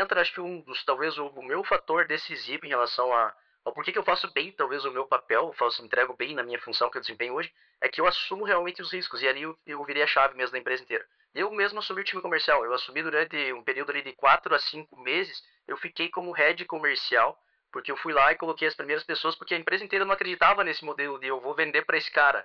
entra, acho que um dos, talvez o, o meu fator decisivo em relação a, ao porquê que eu faço bem, talvez o meu papel, eu faço, entrego bem na minha função que eu desempenho hoje, é que eu assumo realmente os riscos, e ali eu, eu virei a chave mesmo da empresa inteira. Eu mesmo assumi o time comercial, eu assumi durante um período ali de 4 a 5 meses, eu fiquei como head comercial, porque eu fui lá e coloquei as primeiras pessoas, porque a empresa inteira não acreditava nesse modelo de eu vou vender para esse cara.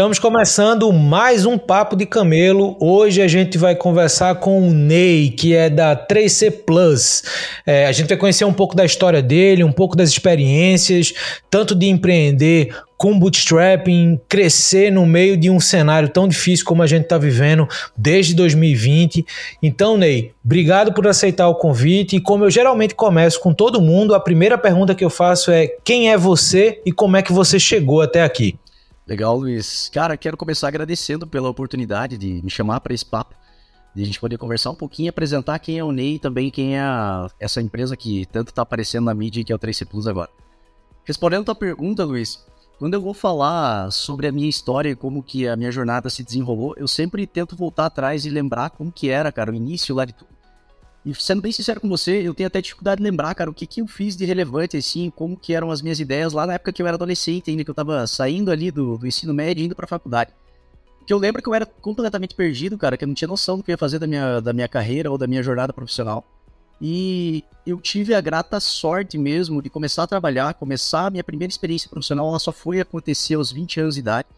Estamos começando mais um Papo de Camelo. Hoje a gente vai conversar com o Ney, que é da 3C Plus. É, a gente vai conhecer um pouco da história dele, um pouco das experiências, tanto de empreender com bootstrapping, crescer no meio de um cenário tão difícil como a gente está vivendo desde 2020. Então, Ney, obrigado por aceitar o convite. E como eu geralmente começo com todo mundo, a primeira pergunta que eu faço é: quem é você e como é que você chegou até aqui? Legal, Luiz. Cara, quero começar agradecendo pela oportunidade de me chamar para esse papo, de a gente poder conversar um pouquinho, apresentar quem é o Ney e também quem é a, essa empresa que tanto está aparecendo na mídia que é o 3C Plus agora. Respondendo a tua pergunta, Luiz, quando eu vou falar sobre a minha história e como que a minha jornada se desenrolou, eu sempre tento voltar atrás e lembrar como que era, cara, o início lá de tudo. E sendo bem sincero com você, eu tenho até dificuldade de lembrar, cara, o que, que eu fiz de relevante, assim, como que eram as minhas ideias lá na época que eu era adolescente ainda, que eu tava saindo ali do, do ensino médio e indo pra faculdade. Que eu lembro que eu era completamente perdido, cara, que eu não tinha noção do que eu ia fazer da minha, da minha carreira ou da minha jornada profissional. E eu tive a grata sorte mesmo de começar a trabalhar, começar a minha primeira experiência profissional, ela só foi acontecer aos 20 anos de idade.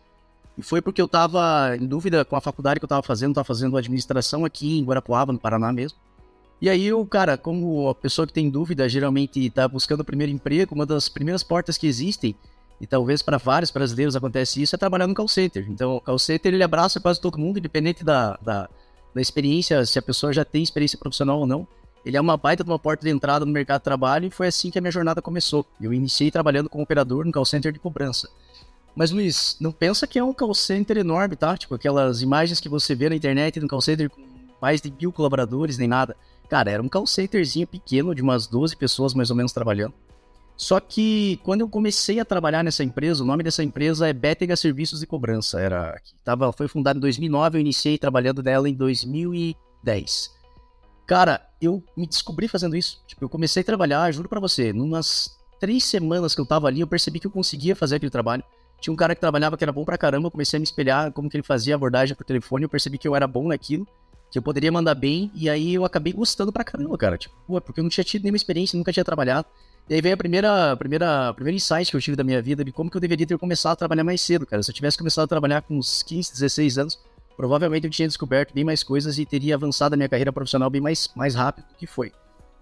E foi porque eu tava em dúvida com a faculdade que eu tava fazendo, tava fazendo administração aqui em Guarapuava, no Paraná mesmo. E aí, o cara, como a pessoa que tem dúvida geralmente está buscando o primeiro emprego, uma das primeiras portas que existem, e talvez para vários brasileiros acontece isso, é trabalhar no call center. Então, o call center ele abraça quase todo mundo, independente da, da, da experiência, se a pessoa já tem experiência profissional ou não. Ele é uma baita de uma porta de entrada no mercado de trabalho e foi assim que a minha jornada começou. Eu iniciei trabalhando como operador no call center de cobrança. Mas, Luiz, não pensa que é um call center enorme, tá? Tipo, aquelas imagens que você vê na internet no call center com mais de mil colaboradores, nem nada. Cara, era um call centerzinho pequeno, de umas 12 pessoas mais ou menos trabalhando. Só que quando eu comecei a trabalhar nessa empresa, o nome dessa empresa é Bétega Serviços de Cobrança. Era, tava, foi fundada em 2009, eu iniciei trabalhando nela em 2010. Cara, eu me descobri fazendo isso. Tipo, eu comecei a trabalhar, juro para você, numas três semanas que eu tava ali, eu percebi que eu conseguia fazer aquele trabalho. Tinha um cara que trabalhava que era bom pra caramba, eu comecei a me espelhar como que ele fazia abordagem por telefone, eu percebi que eu era bom naquilo que eu poderia mandar bem, e aí eu acabei gostando pra caramba, cara. Tipo, pô, porque eu não tinha tido nenhuma experiência, nunca tinha trabalhado. E aí veio a primeira, primeira, primeira insight que eu tive da minha vida de como que eu deveria ter começado a trabalhar mais cedo, cara. Se eu tivesse começado a trabalhar com uns 15, 16 anos, provavelmente eu tinha descoberto bem mais coisas e teria avançado a minha carreira profissional bem mais, mais rápido do que foi.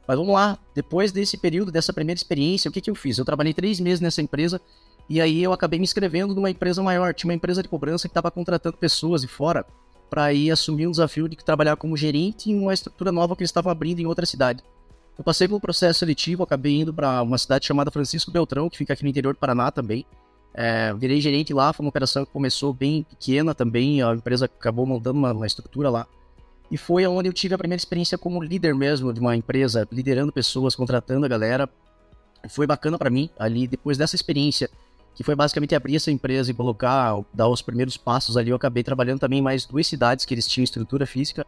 Mas vamos lá, depois desse período, dessa primeira experiência, o que, que eu fiz? Eu trabalhei três meses nessa empresa e aí eu acabei me inscrevendo numa empresa maior. Tinha uma empresa de cobrança que estava contratando pessoas de fora para ir assumir um desafio de trabalhar como gerente em uma estrutura nova que eles estavam abrindo em outra cidade. Eu passei pelo processo seletivo, acabei indo para uma cidade chamada Francisco Beltrão, que fica aqui no interior do Paraná também. É, virei gerente lá, foi uma operação que começou bem pequena também, a empresa acabou montando uma, uma estrutura lá. E foi onde eu tive a primeira experiência como líder mesmo de uma empresa, liderando pessoas, contratando a galera. Foi bacana para mim ali, depois dessa experiência, que foi basicamente abrir essa empresa e colocar, dar os primeiros passos ali. Eu acabei trabalhando também em mais duas cidades que eles tinham estrutura física.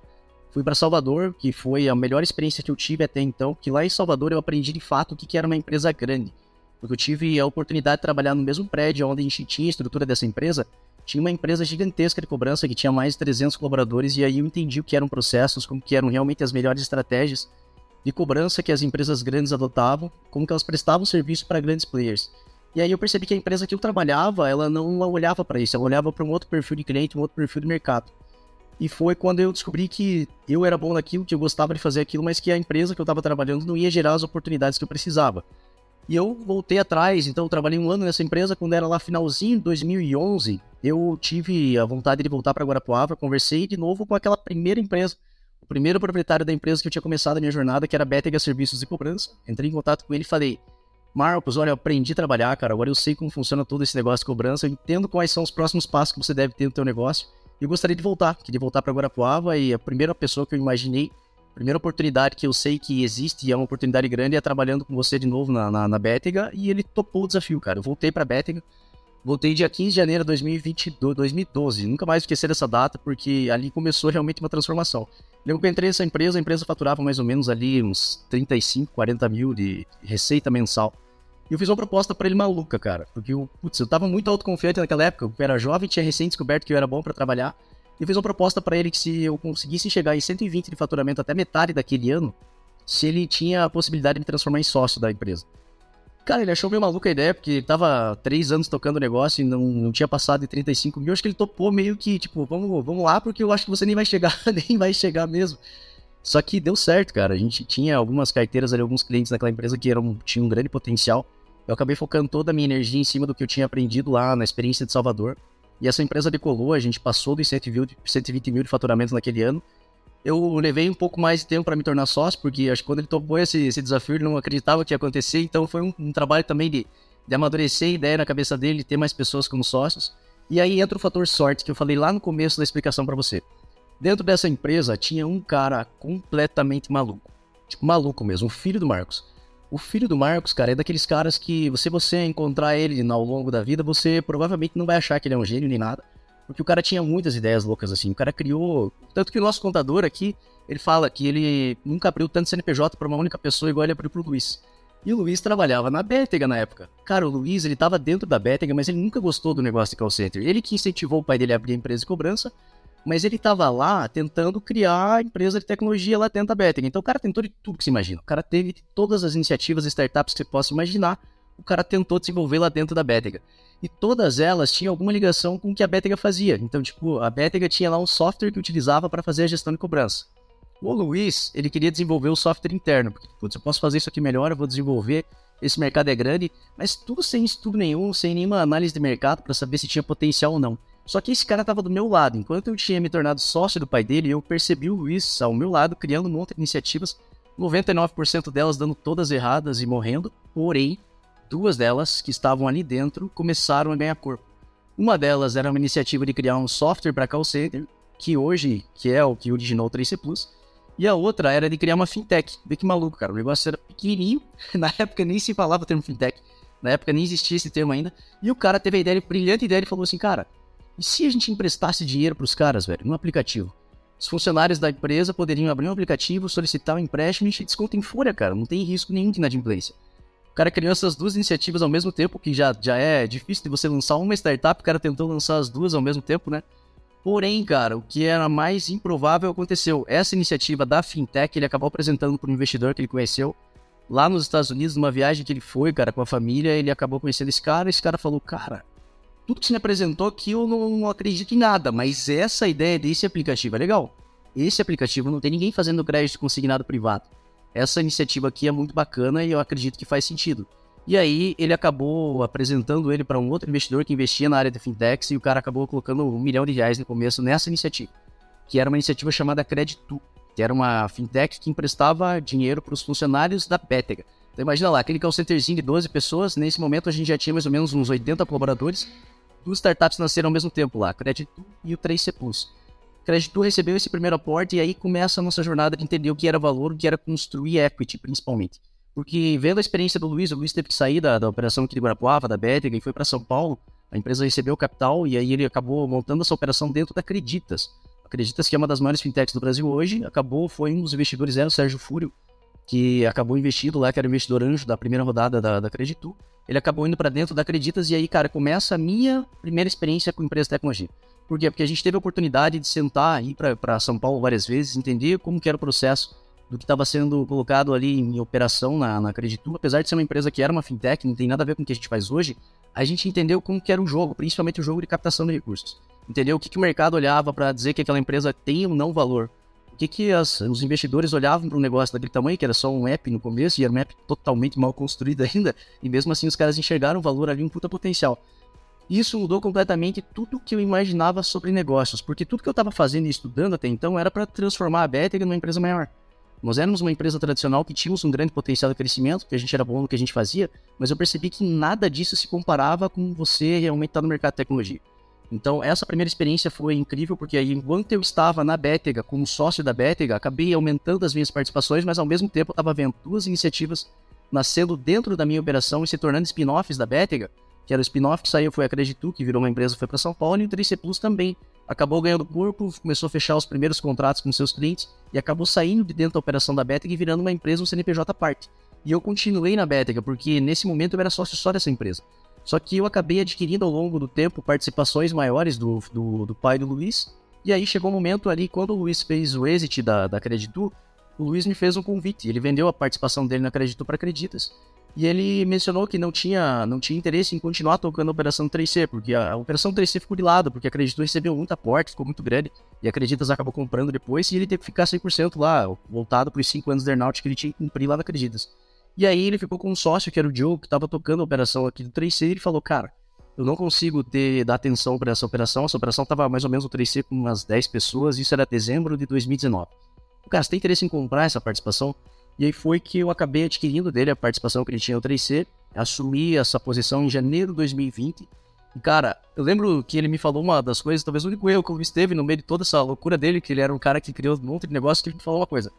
Fui para Salvador, que foi a melhor experiência que eu tive até então, que lá em Salvador eu aprendi de fato o que era uma empresa grande. Porque eu tive a oportunidade de trabalhar no mesmo prédio onde a gente tinha a estrutura dessa empresa, tinha uma empresa gigantesca de cobrança que tinha mais de 300 colaboradores e aí eu entendi o que eram processos, como que eram realmente as melhores estratégias de cobrança que as empresas grandes adotavam, como que elas prestavam serviço para grandes players. E aí eu percebi que a empresa que eu trabalhava, ela não olhava para isso, ela olhava para um outro perfil de cliente, um outro perfil de mercado. E foi quando eu descobri que eu era bom naquilo, que eu gostava de fazer aquilo, mas que a empresa que eu estava trabalhando não ia gerar as oportunidades que eu precisava. E eu voltei atrás, então eu trabalhei um ano nessa empresa, quando era lá finalzinho de 2011, eu tive a vontade de voltar para Guarapuava, conversei de novo com aquela primeira empresa, o primeiro proprietário da empresa que eu tinha começado a minha jornada, que era Betega Serviços de Cobrança. Entrei em contato com ele e falei: Marcos, olha, eu aprendi a trabalhar, cara. Agora eu sei como funciona todo esse negócio de cobrança. Eu entendo quais são os próximos passos que você deve ter no teu negócio. E eu gostaria de voltar. Queria voltar para Guarapuava e a primeira pessoa que eu imaginei, a primeira oportunidade que eu sei que existe e é uma oportunidade grande é trabalhando com você de novo na, na, na Bétega. E ele topou o desafio, cara. Eu voltei para Bétega. Voltei dia 15 de janeiro de 2022, 2012. Nunca mais esquecer dessa data, porque ali começou realmente uma transformação. Lembro que eu entrei nessa empresa, a empresa faturava mais ou menos ali uns 35, 40 mil de receita mensal. E eu fiz uma proposta para ele maluca, cara. Porque eu, putz, eu tava muito autoconfiante naquela época. Eu era jovem, tinha recém descoberto que eu era bom para trabalhar. E eu fiz uma proposta para ele que se eu conseguisse chegar em 120 de faturamento até metade daquele ano, se ele tinha a possibilidade de me transformar em sócio da empresa. Cara, ele achou meio maluca a ideia, porque ele tava três anos tocando o negócio e não, não tinha passado de 35 mil. Acho que ele topou meio que, tipo, vamos, vamos lá, porque eu acho que você nem vai chegar, nem vai chegar mesmo. Só que deu certo, cara. A gente tinha algumas carteiras ali, alguns clientes naquela empresa que eram, tinham um grande potencial. Eu acabei focando toda a minha energia em cima do que eu tinha aprendido lá na experiência de Salvador. E essa empresa decolou, a gente passou dos 120 mil de faturamento naquele ano. Eu levei um pouco mais de tempo para me tornar sócio, porque acho que quando ele topou esse, esse desafio, ele não acreditava que ia acontecer. Então foi um, um trabalho também de, de amadurecer a ideia na cabeça dele, ter mais pessoas como sócios. E aí entra o fator sorte, que eu falei lá no começo da explicação para você. Dentro dessa empresa tinha um cara completamente maluco. Tipo, maluco mesmo, o filho do Marcos. O filho do Marcos, cara, é daqueles caras que você você encontrar ele ao longo da vida, você provavelmente não vai achar que ele é um gênio nem nada. Porque o cara tinha muitas ideias loucas assim. O cara criou. Tanto que o nosso contador aqui, ele fala que ele nunca abriu tanto CNPJ para uma única pessoa igual ele abriu pro Luiz. E o Luiz trabalhava na Bétega na época. Cara, o Luiz, ele tava dentro da Bétega, mas ele nunca gostou do negócio de call center. Ele que incentivou o pai dele a abrir a empresa de cobrança, mas ele tava lá tentando criar a empresa de tecnologia lá dentro da Bétega. Então o cara tentou de tudo que se imagina. O cara teve todas as iniciativas, startups que você possa imaginar, o cara tentou desenvolver lá dentro da Bétega e todas elas tinham alguma ligação com o que a Bétega fazia. Então, tipo, a Bétega tinha lá um software que utilizava para fazer a gestão de cobrança. O Luiz, ele queria desenvolver o software interno, porque, putz, eu posso fazer isso aqui melhor, eu vou desenvolver, esse mercado é grande, mas tudo sem estudo nenhum, sem nenhuma análise de mercado para saber se tinha potencial ou não. Só que esse cara estava do meu lado. Enquanto eu tinha me tornado sócio do pai dele, eu percebi o Luiz ao meu lado criando um monte de iniciativas, 99% delas dando todas erradas e morrendo, porém duas delas que estavam ali dentro começaram a ganhar corpo. Uma delas era uma iniciativa de criar um software para call center, que hoje que é o que originou o 3C Plus, e a outra era de criar uma fintech. Vê que maluco, cara. O negócio era pequenininho, na época nem se falava o termo fintech, na época nem existia esse termo ainda, e o cara teve a ideia, brilhante ideia, e falou assim, cara, e se a gente emprestasse dinheiro para os caras, velho, num aplicativo? Os funcionários da empresa poderiam abrir um aplicativo, solicitar um empréstimo e desconto em folha, cara. Não tem risco nenhum de inadimplência. O cara criou essas duas iniciativas ao mesmo tempo, que já, já é difícil de você lançar uma startup, o cara tentou lançar as duas ao mesmo tempo, né? Porém, cara, o que era mais improvável aconteceu. Essa iniciativa da fintech ele acabou apresentando para um investidor que ele conheceu lá nos Estados Unidos, numa viagem que ele foi, cara, com a família. Ele acabou conhecendo esse cara. Esse cara falou: Cara, tudo que você me apresentou aqui eu não acredito em nada, mas essa ideia desse aplicativo é legal. Esse aplicativo não tem ninguém fazendo crédito consignado privado essa iniciativa aqui é muito bacana e eu acredito que faz sentido. E aí ele acabou apresentando ele para um outro investidor que investia na área de fintechs e o cara acabou colocando um milhão de reais no começo nessa iniciativa, que era uma iniciativa chamada Creditu, que era uma fintech que emprestava dinheiro para os funcionários da Pétega. Então imagina lá, aquele call centerzinho de 12 pessoas, nesse momento a gente já tinha mais ou menos uns 80 colaboradores, duas startups nasceram ao mesmo tempo lá, Creditu e o 3C Plus. Crédito recebeu esse primeiro aporte e aí começa a nossa jornada de entender o que era valor, o que era construir equity, principalmente. Porque vendo a experiência do Luiz, o Luiz teve que sair da, da operação aqui de Guarapuava, da Bétega, e foi para São Paulo. A empresa recebeu capital e aí ele acabou montando essa operação dentro da Acreditas. Acreditas que é uma das maiores fintechs do Brasil hoje, acabou, foi um dos investidores, era o Sérgio Fúrio, que acabou investindo lá, que era investidor anjo da primeira rodada da, da Creditu. Ele acabou indo para dentro da Acreditas e aí, cara, começa a minha primeira experiência com empresa de tecnologia. Por quê? Porque a gente teve a oportunidade de sentar, ir para São Paulo várias vezes, entender como que era o processo do que estava sendo colocado ali em operação na, na Creditu. Apesar de ser uma empresa que era uma fintech, não tem nada a ver com o que a gente faz hoje, a gente entendeu como que era o jogo, principalmente o jogo de captação de recursos. Entendeu o que, que o mercado olhava para dizer que aquela empresa tem ou não valor. O que, que as, os investidores olhavam para um negócio daquele tamanho, que era só um app no começo, e era um app totalmente mal construído ainda, e mesmo assim os caras enxergaram o valor ali, um puta potencial. Isso mudou completamente tudo que eu imaginava sobre negócios, porque tudo que eu estava fazendo e estudando até então era para transformar a Betega numa empresa maior. Nós éramos uma empresa tradicional que tínhamos um grande potencial de crescimento, que a gente era bom no que a gente fazia, mas eu percebi que nada disso se comparava com você realmente estar tá no mercado de tecnologia. Então, essa primeira experiência foi incrível, porque aí, enquanto eu estava na Betega, como sócio da Betega, acabei aumentando as minhas participações, mas ao mesmo tempo estava vendo duas iniciativas nascendo dentro da minha operação e se tornando spin-offs da Betega, que era o spin-off que saiu, foi a Creditu, que virou uma empresa, foi para São Paulo, e o 3C Plus também. Acabou ganhando corpo, começou a fechar os primeiros contratos com seus clientes e acabou saindo de dentro da operação da Betega e virando uma empresa, um CNPJ parte. E eu continuei na Betega, porque nesse momento eu era sócio só dessa empresa. Só que eu acabei adquirindo ao longo do tempo participações maiores do, do, do pai do Luiz. E aí chegou um momento ali, quando o Luiz fez o exit da, da Creditu, o Luiz me fez um convite. Ele vendeu a participação dele na Creditu para Acreditas. E ele mencionou que não tinha, não tinha interesse em continuar tocando a Operação 3C, porque a, a Operação 3C ficou de lado, porque a Creditas recebeu muita aporte, ficou muito grande, e a Acreditas acabou comprando depois, e ele teve que ficar 100% lá, voltado para os 5 anos de earnout que ele tinha que cumprir lá na Acreditas. E aí ele ficou com um sócio, que era o Joe, que estava tocando a operação aqui do 3C, e ele falou, cara, eu não consigo ter, dar atenção para essa operação, essa operação estava mais ou menos no 3C com umas 10 pessoas, isso era dezembro de 2019. Cara, você tem interesse em comprar essa participação? E aí foi que eu acabei adquirindo dele a participação que ele tinha no 3C, assumi essa posição em janeiro de 2020. E, cara, eu lembro que ele me falou uma das coisas, talvez o único erro que eu esteve no meio de toda essa loucura dele, que ele era um cara que criou um monte de negócio, que ele me falou uma coisa.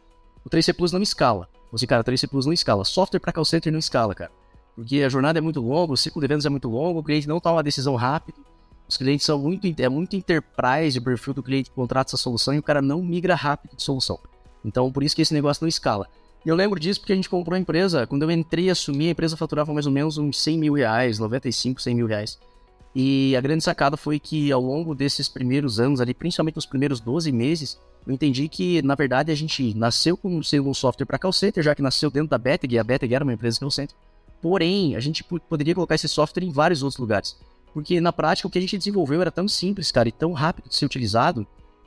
O 3C Plus não escala. Você, cara, o 3C Plus não escala. Software para call center não escala, cara. Porque a jornada é muito longa, o ciclo de vendas é muito longo, o cliente não toma uma decisão rápida. Os clientes são muito, é muito enterprise o perfil do cliente que contrata essa solução e o cara não migra rápido de solução. Então, por isso que esse negócio não escala. E eu lembro disso porque a gente comprou a empresa. Quando eu entrei e assumi, a empresa faturava mais ou menos uns 100 mil reais, 95, 100 mil reais. E a grande sacada foi que ao longo desses primeiros anos, ali, principalmente nos primeiros 12 meses, eu entendi que, na verdade, a gente nasceu com um software para call center, já que nasceu dentro da Beteg, a Beteg era uma empresa call center. Porém, a gente poderia colocar esse software em vários outros lugares. Porque, na prática, o que a gente desenvolveu era tão simples, cara, e tão rápido de ser utilizado,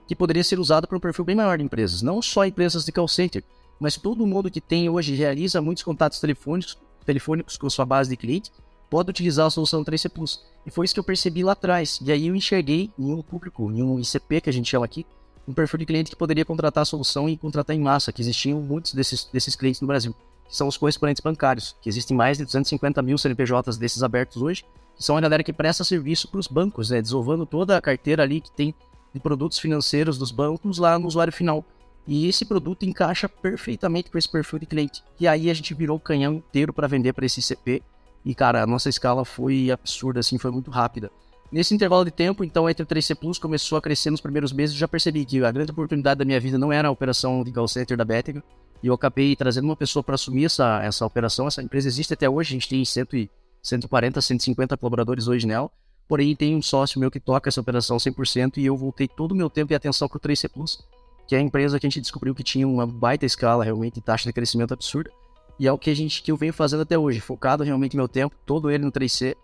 que poderia ser usado para um perfil bem maior de empresas. Não só empresas de call center, mas todo mundo que tem hoje realiza muitos contatos telefônicos, telefônicos com sua base de cliente pode utilizar a solução 3C Plus. E foi isso que eu percebi lá atrás. E aí eu enxerguei em um público, em um ICP que a gente chama aqui, um perfil de cliente que poderia contratar a solução e contratar em massa, que existiam muitos desses, desses clientes no Brasil, que são os correspondentes bancários, que existem mais de 250 mil CNPJs desses abertos hoje, que são a galera que presta serviço para os bancos, né, desovando toda a carteira ali que tem de produtos financeiros dos bancos lá no usuário final. E esse produto encaixa perfeitamente com esse perfil de cliente. E aí a gente virou o canhão inteiro para vender para esse CP. E cara, a nossa escala foi absurda, assim, foi muito rápida. Nesse intervalo de tempo, então, entre o 3C Plus começou a crescer nos primeiros meses, já percebi que a grande oportunidade da minha vida não era a operação de call center da Betega. E eu acabei trazendo uma pessoa para assumir essa, essa operação. Essa empresa existe até hoje, a gente tem 100, 140, 150 colaboradores hoje nela. Porém, tem um sócio meu que toca essa operação 100% e eu voltei todo o meu tempo e atenção para o 3C Plus, que é a empresa que a gente descobriu que tinha uma baita escala, realmente, taxa de crescimento absurda. E é o que a gente que eu venho fazendo até hoje, focado realmente meu tempo, todo ele no 3C.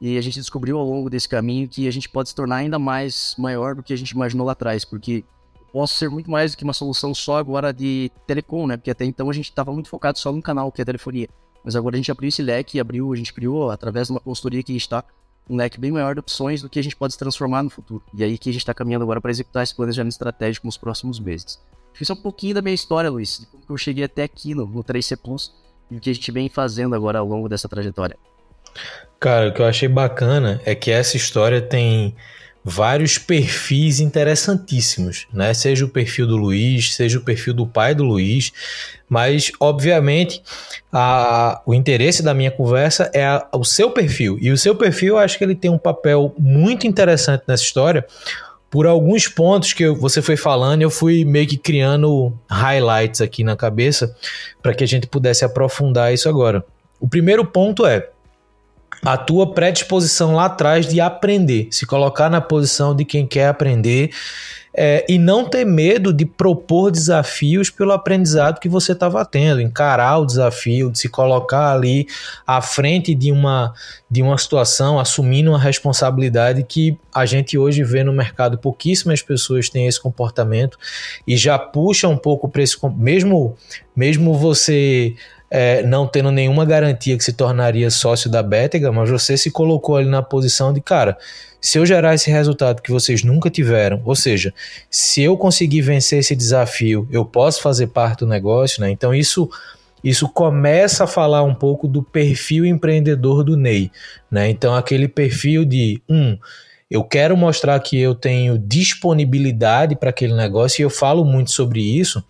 E a gente descobriu ao longo desse caminho que a gente pode se tornar ainda mais maior do que a gente imaginou lá atrás, porque posso ser muito mais do que uma solução só agora de telecom, né? Porque até então a gente estava muito focado só num canal, que é a telefonia. Mas agora a gente abriu esse leque, abriu, a gente criou através de uma consultoria que está um leque bem maior de opções do que a gente pode se transformar no futuro. E aí que a gente está caminhando agora para executar esse planejamento estratégico nos próximos meses. Fiz um pouquinho da minha história, Luiz, de como eu cheguei até aqui no, no 3C Plus e o que a gente vem fazendo agora ao longo dessa trajetória. Cara, o que eu achei bacana é que essa história tem vários perfis interessantíssimos, né? Seja o perfil do Luiz, seja o perfil do pai do Luiz, mas obviamente a, o interesse da minha conversa é a, o seu perfil e o seu perfil eu acho que ele tem um papel muito interessante nessa história. Por alguns pontos que você foi falando, eu fui meio que criando highlights aqui na cabeça para que a gente pudesse aprofundar isso agora. O primeiro ponto é a tua predisposição lá atrás de aprender, se colocar na posição de quem quer aprender é, e não ter medo de propor desafios pelo aprendizado que você estava tendo, encarar o desafio, de se colocar ali à frente de uma, de uma situação, assumindo uma responsabilidade que a gente hoje vê no mercado. Pouquíssimas pessoas têm esse comportamento e já puxa um pouco para esse. Mesmo, mesmo você é, não tendo nenhuma garantia que se tornaria sócio da Betega, mas você se colocou ali na posição de, cara, se eu gerar esse resultado que vocês nunca tiveram, ou seja, se eu conseguir vencer esse desafio, eu posso fazer parte do negócio, né? Então isso isso começa a falar um pouco do perfil empreendedor do Ney, né? Então aquele perfil de um eu quero mostrar que eu tenho disponibilidade para aquele negócio e eu falo muito sobre isso,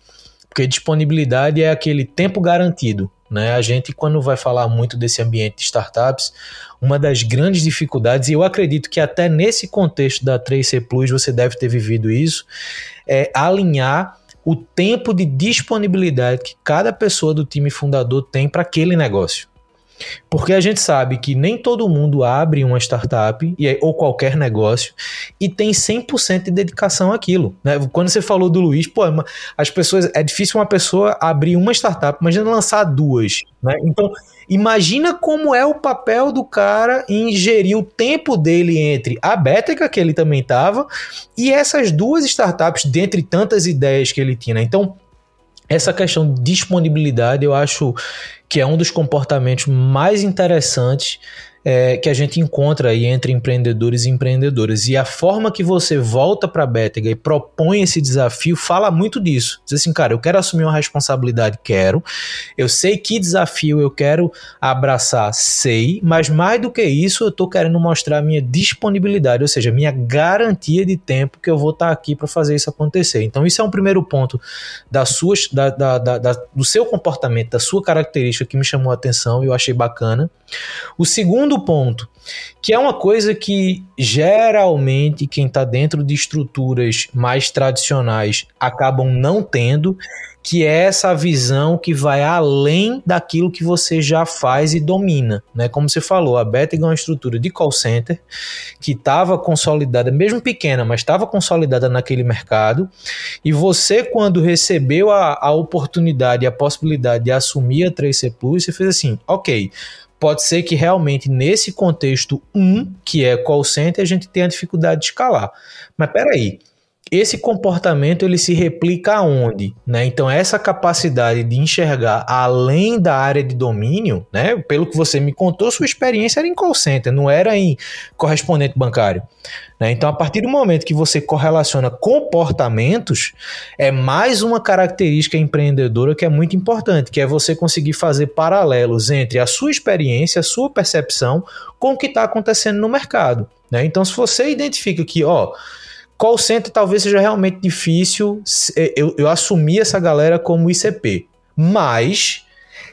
porque disponibilidade é aquele tempo garantido. Né? A gente, quando vai falar muito desse ambiente de startups, uma das grandes dificuldades, e eu acredito que até nesse contexto da 3C Plus você deve ter vivido isso, é alinhar o tempo de disponibilidade que cada pessoa do time fundador tem para aquele negócio. Porque a gente sabe que nem todo mundo abre uma startup ou qualquer negócio e tem 100% de dedicação àquilo. Né? Quando você falou do Luiz, pô, as pessoas é difícil uma pessoa abrir uma startup, imagina lançar duas. Né? Então, imagina como é o papel do cara em gerir o tempo dele entre a Beteca, que ele também estava, e essas duas startups, dentre tantas ideias que ele tinha. Né? Então, essa questão de disponibilidade eu acho que é um dos comportamentos mais interessantes é, que a gente encontra aí entre empreendedores e empreendedoras. E a forma que você volta para a Betega e propõe esse desafio fala muito disso. Diz assim, cara, eu quero assumir uma responsabilidade, quero. Eu sei que desafio eu quero abraçar, sei, mas mais do que isso, eu estou querendo mostrar a minha disponibilidade, ou seja, minha garantia de tempo que eu vou estar tá aqui para fazer isso acontecer. Então, isso é um primeiro ponto da sua, da, da, da, do seu comportamento, da sua característica que me chamou a atenção e eu achei bacana. O segundo ponto, que é uma coisa que geralmente quem está dentro de estruturas mais tradicionais acabam não tendo, que é essa visão que vai além daquilo que você já faz e domina, né? Como você falou, a Betting é uma estrutura de call center que estava consolidada, mesmo pequena, mas estava consolidada naquele mercado. E você, quando recebeu a, a oportunidade, a possibilidade de assumir a 3C Plus, você fez assim, ok, Pode ser que realmente nesse contexto 1, um, que é call center, a gente tenha dificuldade de escalar. Mas peraí, esse comportamento ele se replica aonde? Né? Então, essa capacidade de enxergar além da área de domínio, né? pelo que você me contou, sua experiência era em call center, não era em correspondente bancário. Né? Então, a partir do momento que você correlaciona comportamentos, é mais uma característica empreendedora que é muito importante, que é você conseguir fazer paralelos entre a sua experiência, a sua percepção com o que está acontecendo no mercado. Né? Então, se você identifica que, ó, Call center talvez seja realmente difícil é, eu, eu assumir essa galera como ICP. Mas,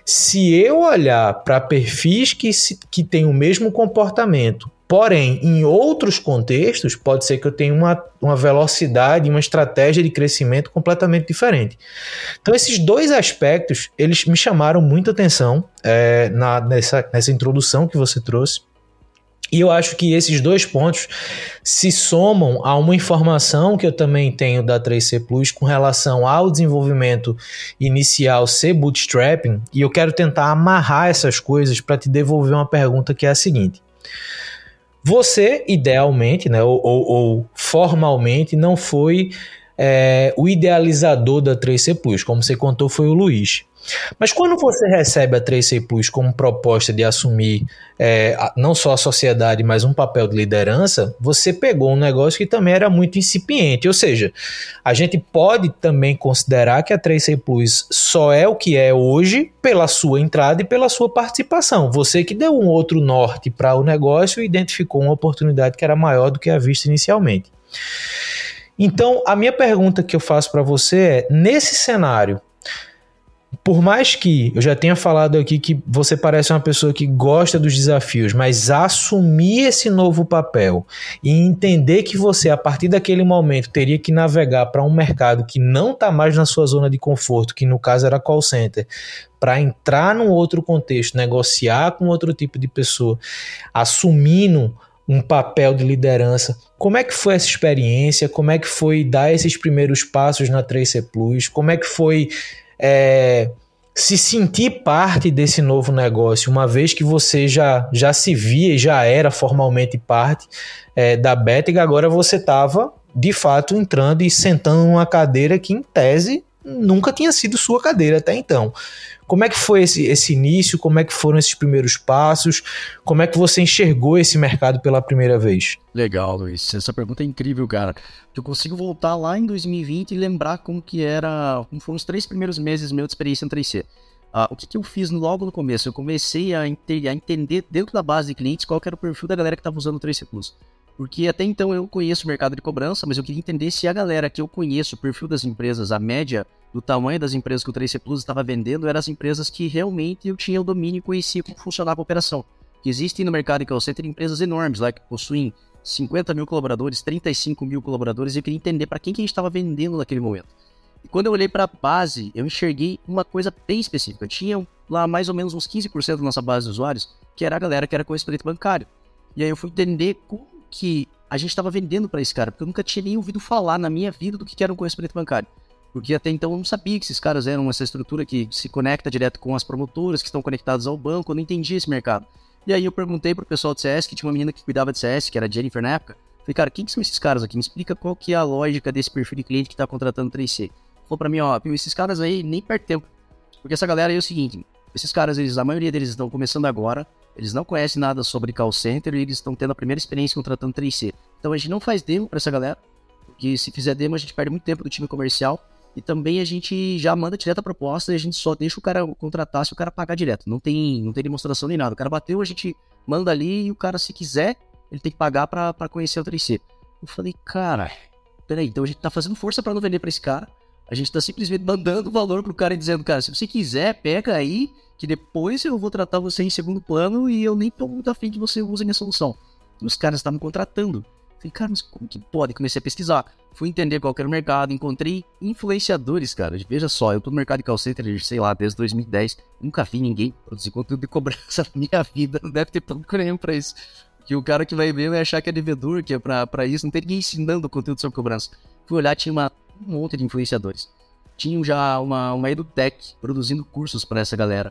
se eu olhar para perfis que, que têm o mesmo comportamento, porém em outros contextos, pode ser que eu tenha uma, uma velocidade, uma estratégia de crescimento completamente diferente. Então, esses dois aspectos, eles me chamaram muita atenção é, na, nessa, nessa introdução que você trouxe. E eu acho que esses dois pontos se somam a uma informação que eu também tenho da 3C Plus com relação ao desenvolvimento inicial ser bootstrapping, e eu quero tentar amarrar essas coisas para te devolver uma pergunta que é a seguinte. Você, idealmente, né, ou, ou, ou formalmente, não foi é, o idealizador da 3C Plus, como você contou, foi o Luiz. Mas quando você recebe a 3C Plus como proposta de assumir é, não só a sociedade, mas um papel de liderança, você pegou um negócio que também era muito incipiente. Ou seja, a gente pode também considerar que a 3C Plus só é o que é hoje pela sua entrada e pela sua participação. Você que deu um outro norte para o negócio e identificou uma oportunidade que era maior do que a vista inicialmente. Então, a minha pergunta que eu faço para você é: nesse cenário, por mais que eu já tenha falado aqui que você parece uma pessoa que gosta dos desafios, mas assumir esse novo papel e entender que você, a partir daquele momento, teria que navegar para um mercado que não está mais na sua zona de conforto, que no caso era call center, para entrar num outro contexto, negociar com outro tipo de pessoa, assumindo um papel de liderança. Como é que foi essa experiência? Como é que foi dar esses primeiros passos na 3C Plus? Como é que foi é, se sentir parte desse novo negócio, uma vez que você já, já se via e já era formalmente parte é, da Betega, agora você estava de fato entrando e sentando numa cadeira que, em tese, nunca tinha sido sua cadeira até então. Como é que foi esse, esse início? Como é que foram esses primeiros passos? Como é que você enxergou esse mercado pela primeira vez? Legal, Luiz. Essa pergunta é incrível, cara. Eu consigo voltar lá em 2020 e lembrar como que era, como foram os três primeiros meses meu de experiência no 3C. Uh, o que, que, eu fiz logo no começo? Eu comecei a, a, entender dentro da base de clientes qual era o perfil da galera que estava usando o 3C Plus. Porque até então eu conheço o mercado de cobrança, mas eu queria entender se a galera que eu conheço, o perfil das empresas, a média do tamanho das empresas que o 3C Plus estava vendendo, eram as empresas que realmente eu tinha o domínio e conhecia como funcionava a operação. Que existem no mercado em call center empresas enormes, lá que possuem 50 mil colaboradores, 35 mil colaboradores, e eu queria entender para quem que a gente estava vendendo naquele momento. E quando eu olhei para a base, eu enxerguei uma coisa bem específica. Tinha lá mais ou menos uns 15% da nossa base de usuários, que era a galera que era correspondente bancário. E aí eu fui entender como que a gente estava vendendo para esse cara, porque eu nunca tinha nem ouvido falar na minha vida do que era um correspondente bancário. Porque até então eu não sabia que esses caras eram essa estrutura que se conecta direto com as promotoras que estão conectadas ao banco, eu não entendia esse mercado. E aí eu perguntei pro pessoal do CS, que tinha uma menina que cuidava de CS, que era Jennifer na época. Falei, cara, quem que são esses caras aqui? Me explica qual que é a lógica desse perfil de cliente que tá contratando 3C falou pra mim, ó, esses caras aí nem perde tempo. Porque essa galera aí é o seguinte, esses caras, eles, a maioria deles estão começando agora, eles não conhecem nada sobre call center e eles estão tendo a primeira experiência contratando 3C. Então a gente não faz demo para essa galera, porque se fizer demo a gente perde muito tempo do time comercial e também a gente já manda direto a proposta e a gente só deixa o cara contratar se o cara pagar direto. Não tem, não tem demonstração nem nada. O cara bateu, a gente manda ali e o cara, se quiser, ele tem que pagar para conhecer o 3C. Eu falei, cara, peraí, então a gente tá fazendo força para não vender para esse cara a gente tá simplesmente mandando valor pro cara e dizendo, cara, se você quiser, pega aí, que depois eu vou tratar você em segundo plano e eu nem tô muito afim que você use a minha solução. E os caras estavam contratando. Falei, cara, mas como que pode? Comecei a pesquisar. Fui entender qual era o mercado, encontrei influenciadores, cara. Veja só, eu tô no mercado de call center, sei lá, desde 2010. Nunca vi ninguém produzir conteúdo de cobrança na minha vida. Não deve ter público nenhum pra isso. Que o cara que vai ver vai achar que é devedor, que é pra, pra isso. Não tem ninguém ensinando conteúdo sobre cobrança. Fui olhar, tinha uma um monte de influenciadores. Tinham já uma, uma EduTech produzindo cursos para essa galera.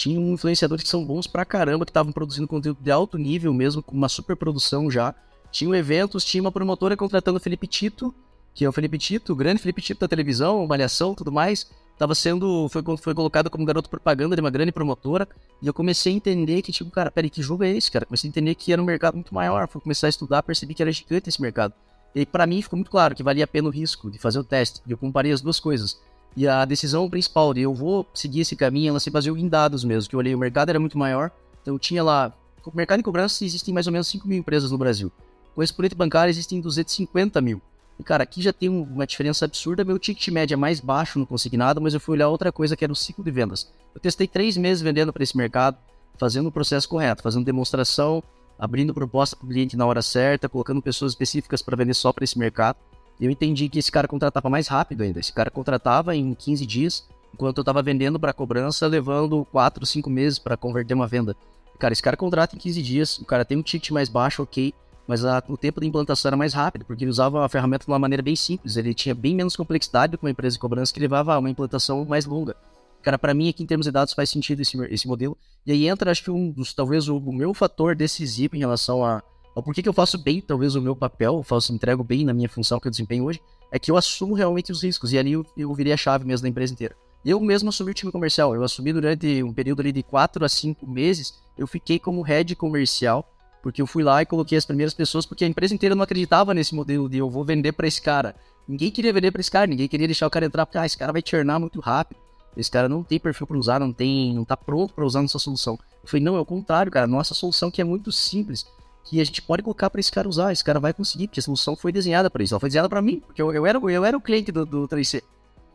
Tinham influenciadores que são bons pra caramba, que estavam produzindo conteúdo de alto nível mesmo, com uma super produção já. Tinham eventos, tinha uma promotora contratando o Felipe Tito, que é o Felipe Tito, o grande Felipe Tito da televisão, malhação tudo mais. Tava sendo, foi, foi colocado como garoto propaganda de uma grande promotora. E eu comecei a entender que, tipo, cara, peraí, que jogo é esse, cara? Comecei a entender que era um mercado muito maior. Fui começar a estudar, percebi que era gigante esse mercado. E para mim ficou muito claro que valia a pena o risco de fazer o teste. E eu comparei as duas coisas. E a decisão principal de eu vou seguir esse caminho, ela se baseou em dados mesmo. Que eu olhei, o mercado era muito maior. Então tinha lá. O mercado de cobrança existem mais ou menos 5 mil empresas no Brasil. Com político bancário existem 250 mil. E cara, aqui já tem uma diferença absurda. Meu ticket médio é mais baixo no consignado, mas eu fui olhar outra coisa que era o ciclo de vendas. Eu testei três meses vendendo para esse mercado, fazendo o processo correto, fazendo demonstração, abrindo proposta para o cliente na hora certa, colocando pessoas específicas para vender só para esse mercado. Eu entendi que esse cara contratava mais rápido ainda. Esse cara contratava em 15 dias, enquanto eu estava vendendo para cobrança, levando 4, 5 meses para converter uma venda. Cara, esse cara contrata em 15 dias, o cara tem um ticket mais baixo, ok, mas a, o tempo de implantação era mais rápido, porque ele usava a ferramenta de uma maneira bem simples, ele tinha bem menos complexidade do que uma empresa de cobrança que levava a uma implantação mais longa. Cara, para mim aqui em termos de dados faz sentido esse, esse modelo. E aí entra, acho que um dos, talvez o, o meu fator decisivo em relação a, ao porquê que eu faço bem, talvez o meu papel, eu faço, entrego bem na minha função que eu desempenho hoje, é que eu assumo realmente os riscos. E ali eu, eu virei a chave mesmo da empresa inteira. Eu mesmo assumi o time comercial. Eu assumi durante um período ali de 4 a 5 meses. Eu fiquei como head comercial, porque eu fui lá e coloquei as primeiras pessoas, porque a empresa inteira não acreditava nesse modelo de eu vou vender para esse cara. Ninguém queria vender para esse cara, ninguém queria deixar o cara entrar, porque ah, esse cara vai churnar muito rápido. Esse cara não tem perfil para usar, não tem, não tá pronto para usar nossa solução. Eu falei, não, é o contrário, cara. Nossa solução que é muito simples, que a gente pode colocar para esse cara usar. Esse cara vai conseguir, porque a solução foi desenhada para isso. Ela foi desenhada para mim, porque eu, eu, era, eu era o cliente do, do 3C.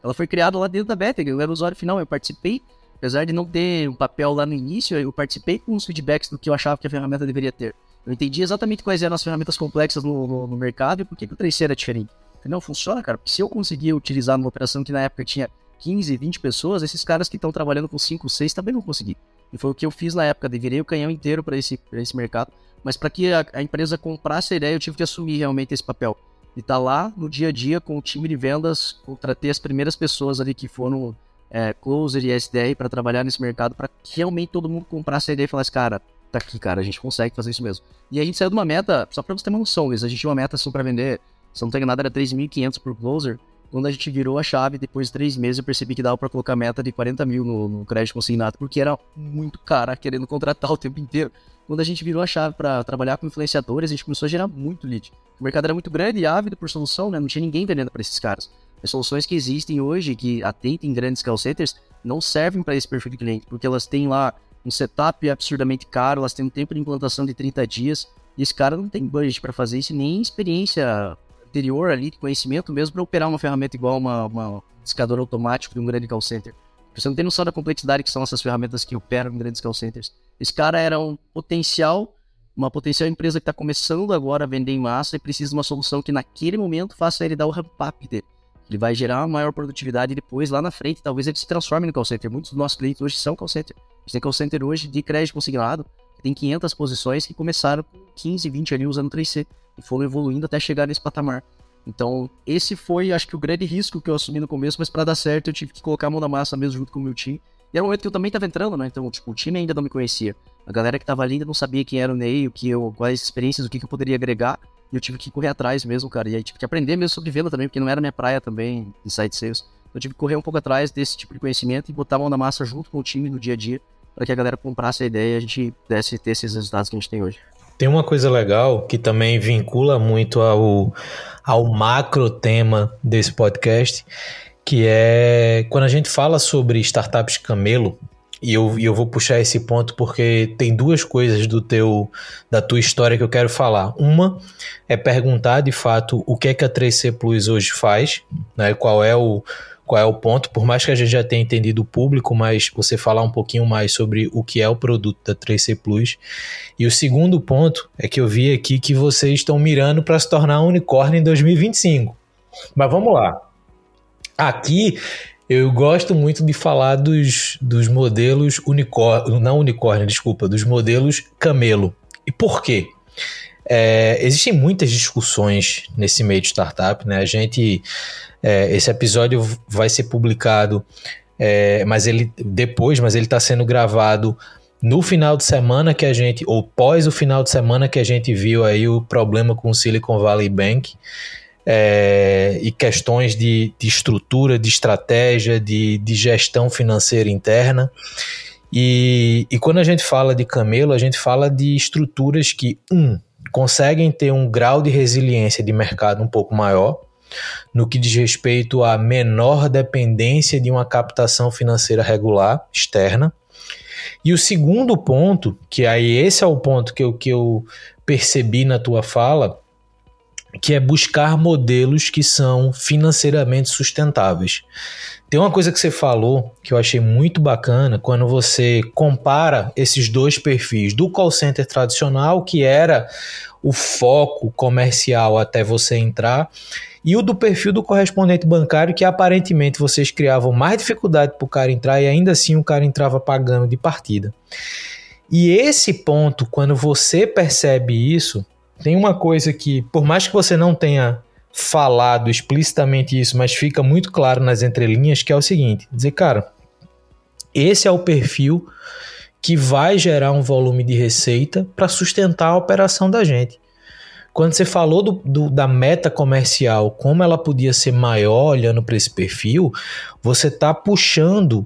Ela foi criada lá dentro da beta, eu era o usuário final, eu participei. Apesar de não ter um papel lá no início, eu participei com os feedbacks do que eu achava que a ferramenta deveria ter. Eu entendi exatamente quais eram as ferramentas complexas no, no, no mercado e por que, que o 3C era diferente. não, funciona, cara. Porque se eu conseguir utilizar numa operação que na época tinha 15, 20 pessoas, esses caras que estão trabalhando com 5, 6 também vão conseguir. E foi o que eu fiz na época, de virei o canhão inteiro para esse, esse mercado. Mas para que a, a, empresa comprasse a ideia, eu tive que assumir realmente esse papel. E estar tá lá no dia a dia com o time de vendas, contratei as primeiras pessoas ali que foram é, closer e SDR para trabalhar nesse mercado, para que realmente todo mundo comprasse a ideia e falasse, cara, tá aqui, cara, a gente consegue fazer isso mesmo. E a gente saiu de uma meta, só para você ter uma noção, a gente tinha uma meta assim, para vender, se não tem nada, era 3.500 por closer. Quando a gente virou a chave, depois de três meses, eu percebi que dava para colocar meta de 40 mil no, no crédito consignado, porque era muito cara querendo contratar o tempo inteiro. Quando a gente virou a chave para trabalhar com influenciadores, a gente começou a gerar muito lead. O mercado era muito grande e ávido por solução, né? Não tinha ninguém vendendo para esses caras. As soluções que existem hoje, que atendem grandes call centers, não servem para esse perfil de cliente, porque elas têm lá um setup absurdamente caro, elas têm um tempo de implantação de 30 dias, e esse cara não tem budget para fazer isso, nem experiência anterior ali, de conhecimento mesmo, para operar uma ferramenta igual uma, uma discador automático de um grande call center. Você não tem noção da complexidade que são essas ferramentas que operam em grandes call centers. Esse cara era um potencial, uma potencial empresa que está começando agora a vender em massa e precisa de uma solução que naquele momento faça ele dar o ramp-up dele. Ele vai gerar uma maior produtividade e depois, lá na frente, talvez ele se transforme no call center. Muitos dos nossos clientes hoje são call center. A gente tem call center hoje de crédito consignado, tem 500 posições que começaram com 15, 20 ali usando 3C e foram evoluindo até chegar nesse patamar. Então, esse foi, acho que, o grande risco que eu assumi no começo, mas para dar certo eu tive que colocar a mão na massa mesmo junto com o meu time. E era um momento que eu também estava entrando, né? Então, tipo, o time ainda não me conhecia. A galera que estava ali ainda não sabia quem era o Ney, o que eu, quais experiências, o que, que eu poderia agregar. E eu tive que correr atrás mesmo, cara. E aí tive que aprender mesmo sobre venda também, porque não era minha praia também, site sales. Então, eu tive que correr um pouco atrás desse tipo de conhecimento e botar a mão na massa junto com o time no dia a dia, para que a galera comprasse a ideia e a gente pudesse ter esses resultados que a gente tem hoje. Tem uma coisa legal que também vincula muito ao, ao macro tema desse podcast, que é quando a gente fala sobre startups camelo, e eu, e eu vou puxar esse ponto porque tem duas coisas do teu da tua história que eu quero falar. Uma é perguntar de fato o que é que a 3C Plus hoje faz, né? Qual é o qual é o ponto, por mais que a gente já tenha entendido o público, mas você falar um pouquinho mais sobre o que é o produto da 3C Plus. E o segundo ponto é que eu vi aqui que vocês estão mirando para se tornar um unicórnio em 2025. Mas vamos lá. Aqui eu gosto muito de falar dos, dos modelos unicórnio, não unicórnio, desculpa, dos modelos camelo. E por quê? É, existem muitas discussões nesse meio de startup, né? A gente, é, esse episódio vai ser publicado, é, mas ele depois, mas ele está sendo gravado no final de semana que a gente, ou pós o final de semana que a gente viu aí o problema com o Silicon Valley Bank é, e questões de, de, estrutura, de estratégia, de, de gestão financeira interna. E, e, quando a gente fala de camelo, a gente fala de estruturas que, um, conseguem ter um grau de resiliência de mercado um pouco maior, no que diz respeito à menor dependência de uma captação financeira regular externa. E o segundo ponto, que aí esse é o ponto que eu, que eu percebi na tua fala, que é buscar modelos que são financeiramente sustentáveis. Tem uma coisa que você falou que eu achei muito bacana quando você compara esses dois perfis do call center tradicional, que era o foco comercial até você entrar, e o do perfil do correspondente bancário, que aparentemente vocês criavam mais dificuldade para o cara entrar e ainda assim o cara entrava pagando de partida. E esse ponto, quando você percebe isso, tem uma coisa que, por mais que você não tenha falado explicitamente isso, mas fica muito claro nas entrelinhas, que é o seguinte: dizer, cara, esse é o perfil que vai gerar um volume de receita para sustentar a operação da gente. Quando você falou do, do, da meta comercial, como ela podia ser maior olhando para esse perfil, você está puxando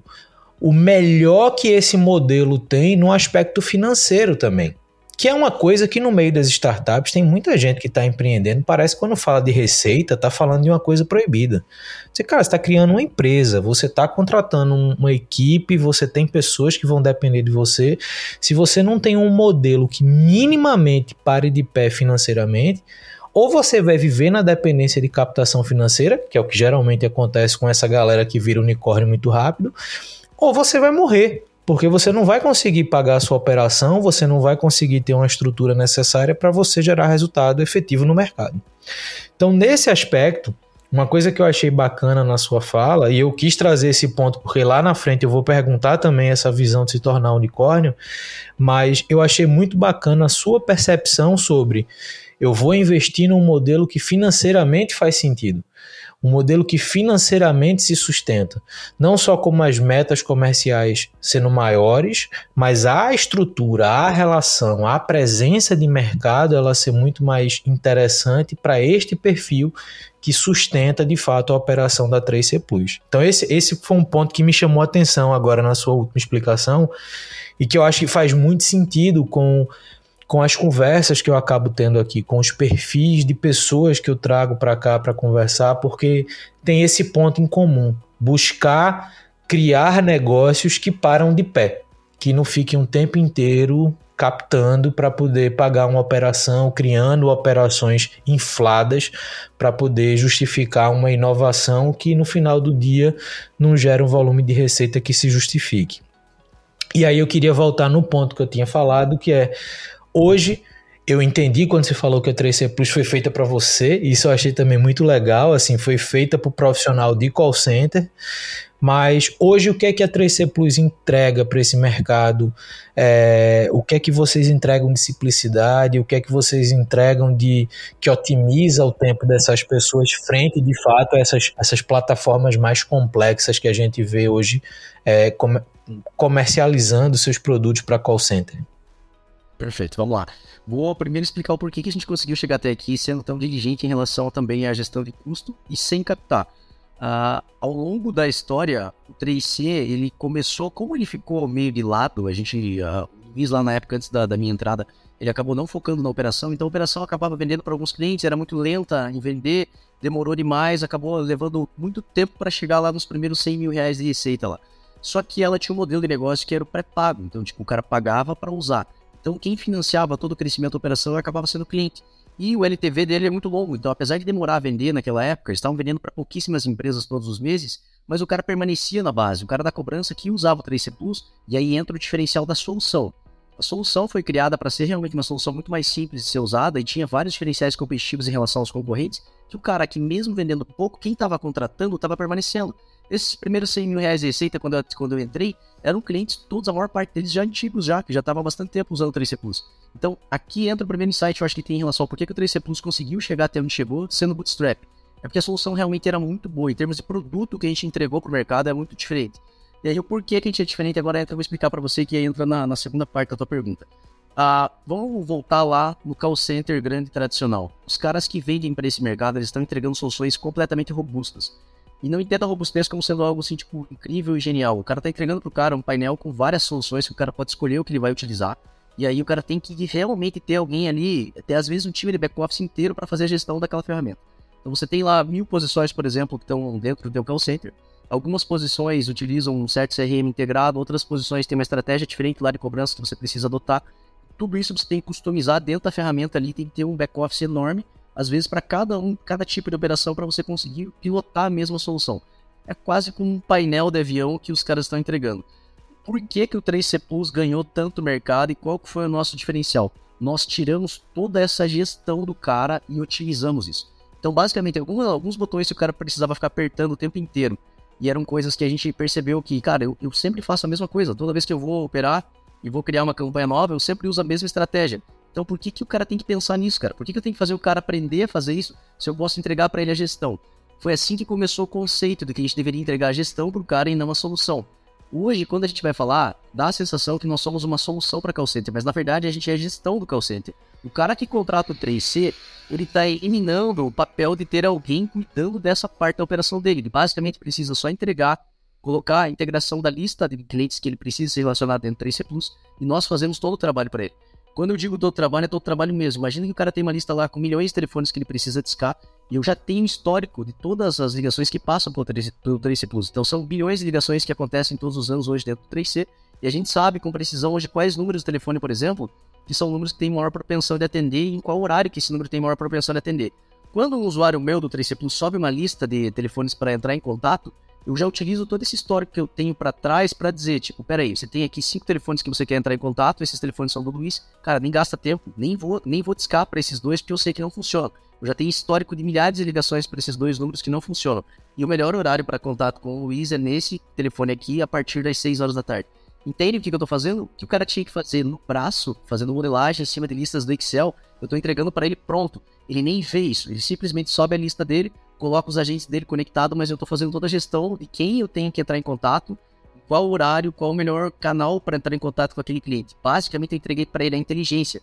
o melhor que esse modelo tem no aspecto financeiro também que é uma coisa que no meio das startups tem muita gente que está empreendendo, parece que quando fala de receita, está falando de uma coisa proibida. Você, cara, está criando uma empresa, você está contratando uma equipe, você tem pessoas que vão depender de você. Se você não tem um modelo que minimamente pare de pé financeiramente, ou você vai viver na dependência de captação financeira, que é o que geralmente acontece com essa galera que vira unicórnio muito rápido, ou você vai morrer porque você não vai conseguir pagar a sua operação, você não vai conseguir ter uma estrutura necessária para você gerar resultado efetivo no mercado. Então, nesse aspecto, uma coisa que eu achei bacana na sua fala, e eu quis trazer esse ponto porque lá na frente eu vou perguntar também essa visão de se tornar unicórnio, mas eu achei muito bacana a sua percepção sobre eu vou investir num modelo que financeiramente faz sentido. Um modelo que financeiramente se sustenta, não só como as metas comerciais sendo maiores, mas a estrutura, a relação, a presença de mercado ela ser muito mais interessante para este perfil que sustenta de fato a operação da 3C Plus. Então esse, esse foi um ponto que me chamou a atenção agora na sua última explicação e que eu acho que faz muito sentido com com as conversas que eu acabo tendo aqui, com os perfis de pessoas que eu trago para cá para conversar, porque tem esse ponto em comum: buscar criar negócios que param de pé, que não fiquem um tempo inteiro captando para poder pagar uma operação, criando operações infladas para poder justificar uma inovação que no final do dia não gera um volume de receita que se justifique. E aí eu queria voltar no ponto que eu tinha falado, que é Hoje, eu entendi quando você falou que a 3C Plus foi feita para você, isso eu achei também muito legal, assim, foi feita para o profissional de call center, mas hoje o que é que a 3C Plus entrega para esse mercado? É, o que é que vocês entregam de simplicidade? O que é que vocês entregam de que otimiza o tempo dessas pessoas frente, de fato, a essas, essas plataformas mais complexas que a gente vê hoje é, comercializando seus produtos para call center? Perfeito, vamos lá. Vou primeiro explicar o porquê que a gente conseguiu chegar até aqui sendo tão diligente em relação também à gestão de custo e sem captar. Uh, ao longo da história, o 3C ele começou, como ele ficou meio de lado, a gente uh, Luiz lá na época antes da, da, minha entrada, ele acabou não focando na operação, então a operação acabava vendendo para alguns clientes, era muito lenta em vender, demorou demais, acabou levando muito tempo para chegar lá nos primeiros 100 mil reais de receita lá. Só que ela tinha um modelo de negócio que era o pré-pago, então tipo, o cara pagava para usar. Então, quem financiava todo o crescimento da operação acabava sendo o cliente. E o LTV dele é muito longo, então apesar de demorar a vender naquela época, eles estavam vendendo para pouquíssimas empresas todos os meses, mas o cara permanecia na base, o cara da cobrança que usava o 3C Plus, e aí entra o diferencial da solução. A solução foi criada para ser realmente uma solução muito mais simples de ser usada e tinha vários diferenciais competitivos em relação aos concorrentes, que o cara que mesmo vendendo pouco, quem estava contratando estava permanecendo. Esses primeiros 100 mil reais de receita, quando eu, quando eu entrei, eram clientes, todos, a maior parte deles já antigos já, que já estavam há bastante tempo usando o 3C Plus. Então, aqui entra o primeiro insight, eu acho que tem em relação ao porquê que o 3C Plus conseguiu chegar até onde chegou, sendo bootstrap. É porque a solução realmente era muito boa, em termos de produto que a gente entregou para o mercado é muito diferente. E aí, o porquê que a gente é diferente agora eu vou explicar para você que entra na, na, segunda parte da tua pergunta. Ah, vamos voltar lá no call center grande tradicional. Os caras que vendem para esse mercado, eles estão entregando soluções completamente robustas. E não entenda a robustez como sendo algo assim, tipo, incrível e genial. O cara tá entregando pro cara um painel com várias soluções que o cara pode escolher o que ele vai utilizar. E aí o cara tem que realmente ter alguém ali, até às vezes um time de back-office inteiro para fazer a gestão daquela ferramenta. Então você tem lá mil posições, por exemplo, que estão dentro do teu call center. Algumas posições utilizam um certo CRM integrado, outras posições têm uma estratégia diferente lá de cobrança que você precisa adotar. Tudo isso você tem que customizar dentro da ferramenta ali, tem que ter um back-office enorme às vezes para cada um, cada tipo de operação para você conseguir pilotar a mesma solução. É quase como um painel de avião que os caras estão entregando. Por que, que o 3C Plus ganhou tanto mercado e qual que foi o nosso diferencial? Nós tiramos toda essa gestão do cara e otimizamos isso. Então, basicamente, alguns, alguns botões que o cara precisava ficar apertando o tempo inteiro. E eram coisas que a gente percebeu que, cara, eu, eu sempre faço a mesma coisa. Toda vez que eu vou operar e vou criar uma campanha nova, eu sempre uso a mesma estratégia. Então por que, que o cara tem que pensar nisso, cara? Por que, que eu tenho que fazer o cara aprender a fazer isso se eu posso entregar para ele a gestão? Foi assim que começou o conceito de que a gente deveria entregar a gestão para o cara e não a solução. Hoje, quando a gente vai falar, dá a sensação que nós somos uma solução para call center, mas na verdade a gente é a gestão do call center. O cara que contrata o 3C, ele está eliminando o papel de ter alguém cuidando dessa parte da operação dele. Ele basicamente precisa só entregar, colocar a integração da lista de clientes que ele precisa se relacionar dentro do 3C Plus e nós fazemos todo o trabalho para ele. Quando eu digo todo trabalho, é todo trabalho mesmo. Imagina que o cara tem uma lista lá com milhões de telefones que ele precisa discar e eu já tenho histórico de todas as ligações que passam pelo 3C, pelo 3C Plus. Então são bilhões de ligações que acontecem todos os anos hoje dentro do 3C e a gente sabe com precisão hoje quais números de telefone, por exemplo, que são números que têm maior propensão de atender e em qual horário que esse número tem maior propensão de atender. Quando um usuário meu do 3C Plus sobe uma lista de telefones para entrar em contato, eu já utilizo todo esse histórico que eu tenho para trás para dizer, tipo, peraí, você tem aqui cinco telefones que você quer entrar em contato, esses telefones são do Luiz, cara, nem gasta tempo, nem vou, nem vou discar para esses dois porque eu sei que não funcionam. Eu já tenho histórico de milhares de ligações para esses dois números que não funcionam. E o melhor horário para contato com o Luiz é nesse telefone aqui a partir das 6 horas da tarde. Entende o que, que eu tô fazendo? O que o cara tinha que fazer no braço, fazendo modelagem acima de listas do Excel, eu tô entregando para ele pronto. Ele nem vê isso, ele simplesmente sobe a lista dele, coloco os agentes dele conectados, mas eu estou fazendo toda a gestão de quem eu tenho que entrar em contato, qual horário, qual o melhor canal para entrar em contato com aquele cliente. Basicamente, eu entreguei para ele a inteligência.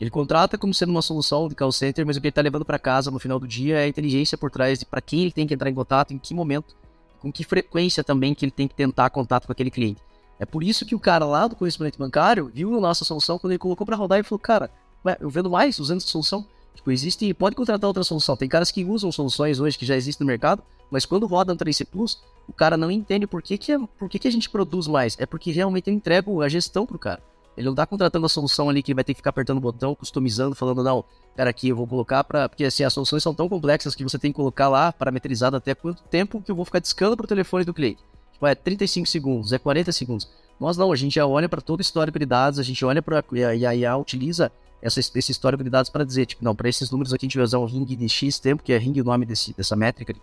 Ele contrata como sendo uma solução de call center, mas o que ele está levando para casa no final do dia é a inteligência por trás de para quem ele tem que entrar em contato, em que momento, com que frequência também que ele tem que tentar contato com aquele cliente. É por isso que o cara lá do conhecimento bancário viu a nossa solução quando ele colocou para rodar e falou: Cara, eu vendo mais usando essa solução. Tipo, existe, pode contratar outra solução. Tem caras que usam soluções hoje que já existem no mercado, mas quando roda no 3C Plus, o cara não entende por que, que, é, por que, que a gente produz mais. É porque realmente eu entrego a gestão pro cara. Ele não tá contratando a solução ali que ele vai ter que ficar apertando o botão, customizando, falando, não, cara, aqui eu vou colocar para Porque assim, as soluções são tão complexas que você tem que colocar lá, parametrizado até quanto tempo que eu vou ficar discando pro telefone do cliente. Tipo, é 35 segundos, é 40 segundos. Nós não, a gente já olha para todo o histórico de dados, a gente olha para e a IA utiliza essa, esse histórico de dados para dizer, tipo, não, para esses números aqui a gente vai usar um ring de X tempo, que é ring o nome desse, dessa métrica de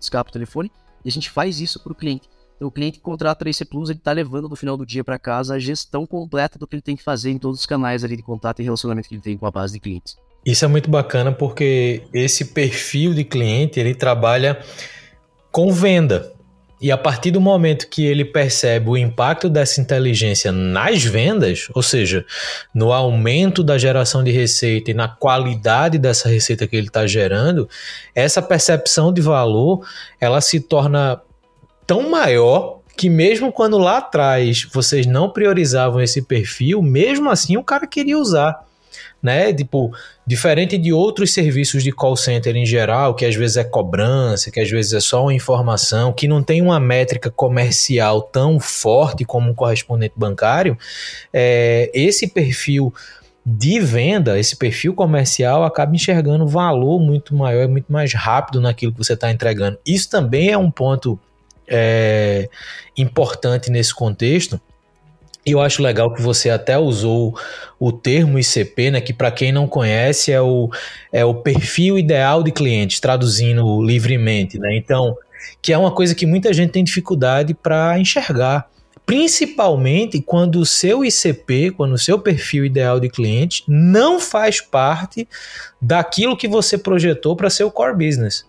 escapa o telefone, e a gente faz isso para o cliente. Então, o cliente que contrata a 3C Plus, ele está levando no final do dia para casa a gestão completa do que ele tem que fazer em todos os canais ali de contato e relacionamento que ele tem com a base de clientes. Isso é muito bacana porque esse perfil de cliente, ele trabalha com venda. E a partir do momento que ele percebe o impacto dessa inteligência nas vendas, ou seja, no aumento da geração de receita e na qualidade dessa receita que ele está gerando, essa percepção de valor ela se torna tão maior que mesmo quando lá atrás vocês não priorizavam esse perfil, mesmo assim o cara queria usar, né? Tipo, diferente de outros serviços de call center em geral, que às vezes é cobrança, que às vezes é só uma informação, que não tem uma métrica comercial tão forte como um correspondente bancário, é, esse perfil de venda, esse perfil comercial acaba enxergando valor muito maior, muito mais rápido naquilo que você está entregando. Isso também é um ponto é, importante nesse contexto. Eu acho legal que você até usou o termo ICP, né, que para quem não conhece é o, é o perfil ideal de clientes, traduzindo livremente. Né? Então, que é uma coisa que muita gente tem dificuldade para enxergar. Principalmente quando o seu ICP, quando o seu perfil ideal de cliente não faz parte daquilo que você projetou para ser o core business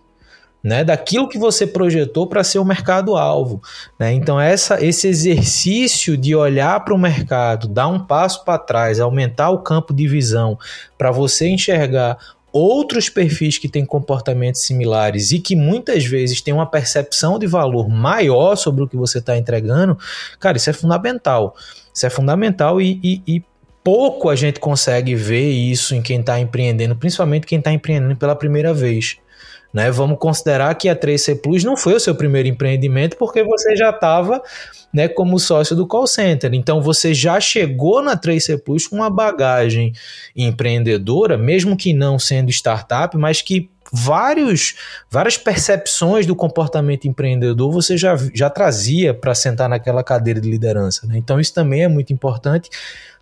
né, daquilo que você projetou para ser o mercado-alvo. Né? Então, essa, esse exercício de olhar para o mercado, dar um passo para trás, aumentar o campo de visão para você enxergar outros perfis que têm comportamentos similares e que muitas vezes têm uma percepção de valor maior sobre o que você está entregando, cara, isso é fundamental. Isso é fundamental e, e, e pouco a gente consegue ver isso em quem está empreendendo, principalmente quem está empreendendo pela primeira vez. Né? Vamos considerar que a 3C Plus não foi o seu primeiro empreendimento porque você já estava né, como sócio do call center. Então você já chegou na 3C Plus com uma bagagem empreendedora, mesmo que não sendo startup, mas que vários, várias percepções do comportamento empreendedor você já, já trazia para sentar naquela cadeira de liderança. Né? Então isso também é muito importante.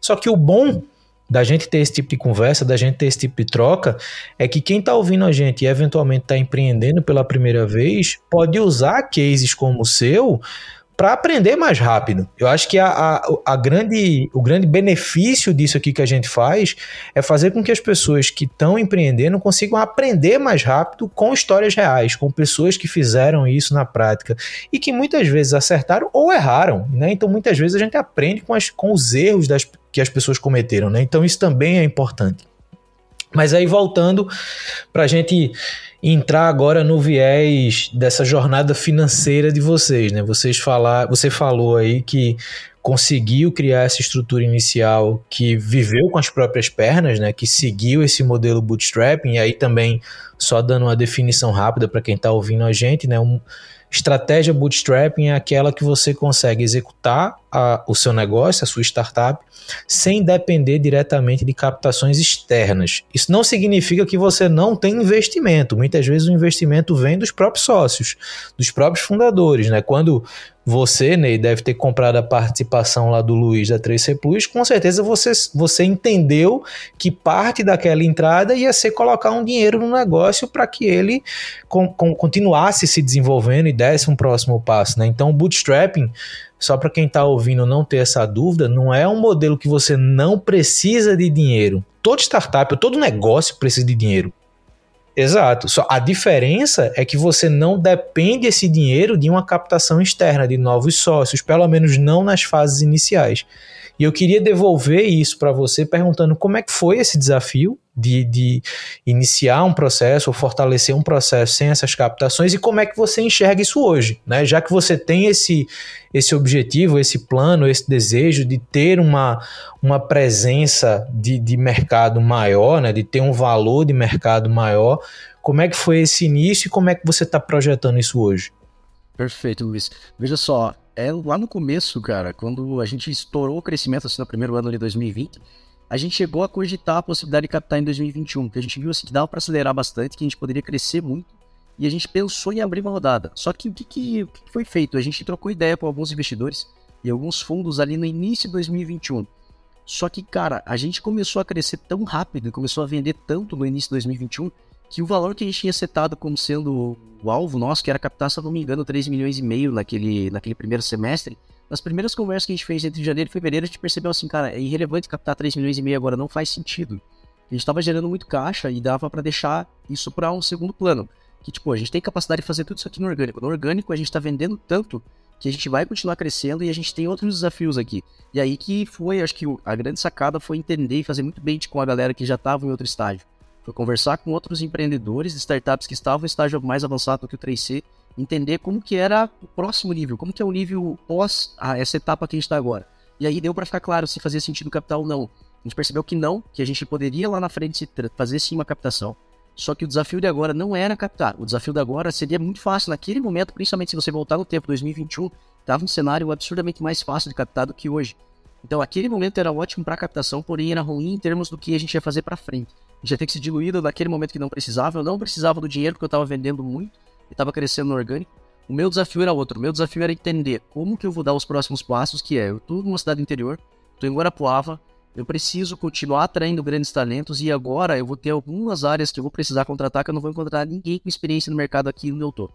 Só que o bom da gente ter esse tipo de conversa, da gente ter esse tipo de troca, é que quem está ouvindo a gente e eventualmente está empreendendo pela primeira vez pode usar cases como o seu para aprender mais rápido. Eu acho que a, a, a, grande, o grande benefício disso aqui que a gente faz é fazer com que as pessoas que estão empreendendo consigam aprender mais rápido com histórias reais, com pessoas que fizeram isso na prática e que muitas vezes acertaram ou erraram. Né? Então, muitas vezes a gente aprende com, as, com os erros das, que as pessoas cometeram. Né? Então, isso também é importante. Mas aí, voltando para a gente entrar agora no viés dessa jornada financeira de vocês, né? Vocês falar, você falou aí que conseguiu criar essa estrutura inicial que viveu com as próprias pernas, né? Que seguiu esse modelo bootstrapping e aí também só dando uma definição rápida para quem está ouvindo a gente, né? Um, Estratégia bootstrapping é aquela que você consegue executar a, o seu negócio, a sua startup, sem depender diretamente de captações externas. Isso não significa que você não tem investimento. Muitas vezes o investimento vem dos próprios sócios, dos próprios fundadores. Né? Quando você, Ney, deve ter comprado a participação lá do Luiz da 3C Plus, com certeza você, você entendeu que parte daquela entrada ia ser colocar um dinheiro no negócio para que ele com, com, continuasse se desenvolvendo e desse um próximo passo. Né? Então, o bootstrapping, só para quem está ouvindo não ter essa dúvida, não é um modelo que você não precisa de dinheiro. Todo startup, todo negócio precisa de dinheiro. Exato. Só a diferença é que você não depende esse dinheiro de uma captação externa de novos sócios, pelo menos não nas fases iniciais. E eu queria devolver isso para você perguntando como é que foi esse desafio de, de, iniciar um processo ou fortalecer um processo sem essas captações e como é que você enxerga isso hoje, né? Já que você tem esse, esse objetivo, esse plano, esse desejo de ter uma, uma presença de, de mercado maior, né? De ter um valor de mercado maior, como é que foi esse início e como é que você está projetando isso hoje? Perfeito, Luiz. Veja só, é lá no começo, cara, quando a gente estourou o crescimento assim no primeiro ano de 2020, a gente chegou a cogitar a possibilidade de captar em 2021, que a gente viu assim, que dava para acelerar bastante, que a gente poderia crescer muito, e a gente pensou em abrir uma rodada. Só que o que, que, o que foi feito? A gente trocou ideia com alguns investidores e alguns fundos ali no início de 2021. Só que, cara, a gente começou a crescer tão rápido e começou a vender tanto no início de 2021 que o valor que a gente tinha setado como sendo o alvo nosso, que era captar, se não me engano, 3 milhões e meio naquele, naquele primeiro semestre, nas primeiras conversas que a gente fez entre janeiro e fevereiro, a gente percebeu assim, cara, é irrelevante captar 3 milhões e meio agora, não faz sentido. A gente estava gerando muito caixa e dava para deixar isso para um segundo plano. Que, tipo, a gente tem capacidade de fazer tudo isso aqui no orgânico. No orgânico, a gente está vendendo tanto que a gente vai continuar crescendo e a gente tem outros desafios aqui. E aí que foi, acho que a grande sacada foi entender e fazer muito bem com a galera que já estava em outro estágio. Foi conversar com outros empreendedores de startups que estavam em estágio mais avançado que o 3C, entender como que era o próximo nível, como que é o nível pós a essa etapa que a gente está agora. E aí deu para ficar claro se fazia sentido capital ou não. A gente percebeu que não, que a gente poderia lá na frente fazer sim uma captação. Só que o desafio de agora não era captar. O desafio de agora seria muito fácil. Naquele momento, principalmente se você voltar no tempo 2021, estava um cenário absurdamente mais fácil de captar do que hoje. Então, aquele momento era ótimo para captação, porém era ruim em termos do que a gente ia fazer para frente já ter que se diluído naquele momento que não precisava. Eu não precisava do dinheiro porque eu estava vendendo muito e estava crescendo no orgânico. O meu desafio era outro. O meu desafio era entender como que eu vou dar os próximos passos, que é, eu estou numa cidade interior, estou em Guarapuava, eu preciso continuar atraindo grandes talentos e agora eu vou ter algumas áreas que eu vou precisar contratar que eu não vou encontrar ninguém com experiência no mercado aqui onde eu tô.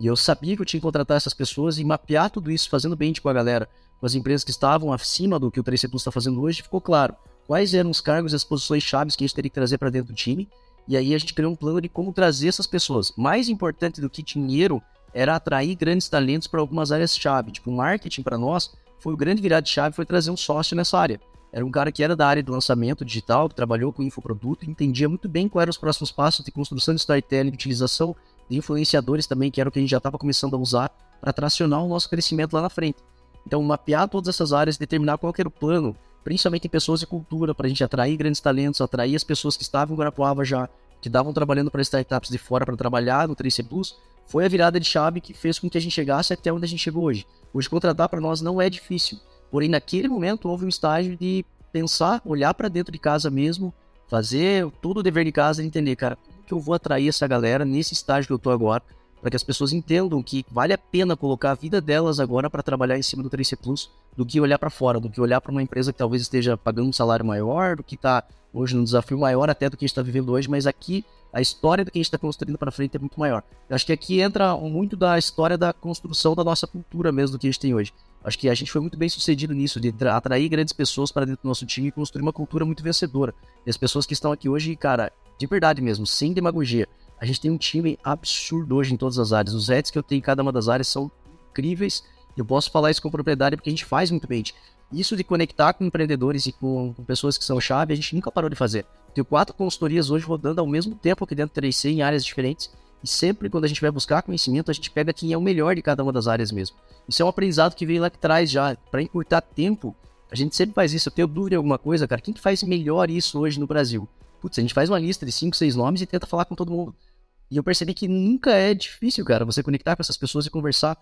E eu sabia que eu tinha que contratar essas pessoas e mapear tudo isso, fazendo bem com a galera, com as empresas que estavam acima do que o 3C Plus está fazendo hoje, ficou claro quais eram os cargos e as posições chaves que a gente teria que trazer para dentro do time. E aí a gente criou um plano de como trazer essas pessoas. Mais importante do que dinheiro era atrair grandes talentos para algumas áreas-chave. Tipo, o marketing para nós foi o grande virado de chave, foi trazer um sócio nessa área. Era um cara que era da área de lançamento digital, que trabalhou com infoproduto, entendia muito bem quais eram os próximos passos de construção de storytelling, de utilização de influenciadores também, que era o que a gente já estava começando a usar para tracionar o nosso crescimento lá na frente. Então, mapear todas essas áreas, determinar qual era o plano, principalmente em pessoas e cultura, para a gente atrair grandes talentos, atrair as pessoas que estavam em Guarapuava já, que estavam trabalhando para startups de fora para trabalhar no 3C Plus, foi a virada de chave que fez com que a gente chegasse até onde a gente chegou hoje. Hoje, contratar para nós não é difícil, porém, naquele momento, houve um estágio de pensar, olhar para dentro de casa mesmo, fazer todo o dever de casa e entender, cara, como que eu vou atrair essa galera nesse estágio que eu estou agora, para que as pessoas entendam que vale a pena colocar a vida delas agora para trabalhar em cima do 3C Plus, do que olhar para fora, do que olhar para uma empresa que talvez esteja pagando um salário maior, do que está hoje num desafio maior até do que a gente está vivendo hoje, mas aqui a história do que a gente está construindo para frente é muito maior. Eu acho que aqui entra muito da história da construção da nossa cultura mesmo do que a gente tem hoje. Acho que a gente foi muito bem sucedido nisso, de atrair grandes pessoas para dentro do nosso time e construir uma cultura muito vencedora. E as pessoas que estão aqui hoje, cara, de verdade mesmo, sem demagogia, a gente tem um time absurdo hoje em todas as áreas. Os redes que eu tenho em cada uma das áreas são incríveis. Eu posso falar isso com propriedade porque a gente faz muito bem. Isso de conectar com empreendedores e com, com pessoas que são chave, a gente nunca parou de fazer. Tenho quatro consultorias hoje rodando ao mesmo tempo aqui dentro do 3C em áreas diferentes. E sempre quando a gente vai buscar conhecimento, a gente pega quem é o melhor de cada uma das áreas mesmo. Isso é um aprendizado que veio lá atrás já. Para encurtar tempo, a gente sempre faz isso. Eu tenho dúvida em alguma coisa, cara. Quem que faz melhor isso hoje no Brasil? Putz, a gente faz uma lista de 5, 6 nomes e tenta falar com todo mundo. E eu percebi que nunca é difícil, cara, você conectar com essas pessoas e conversar.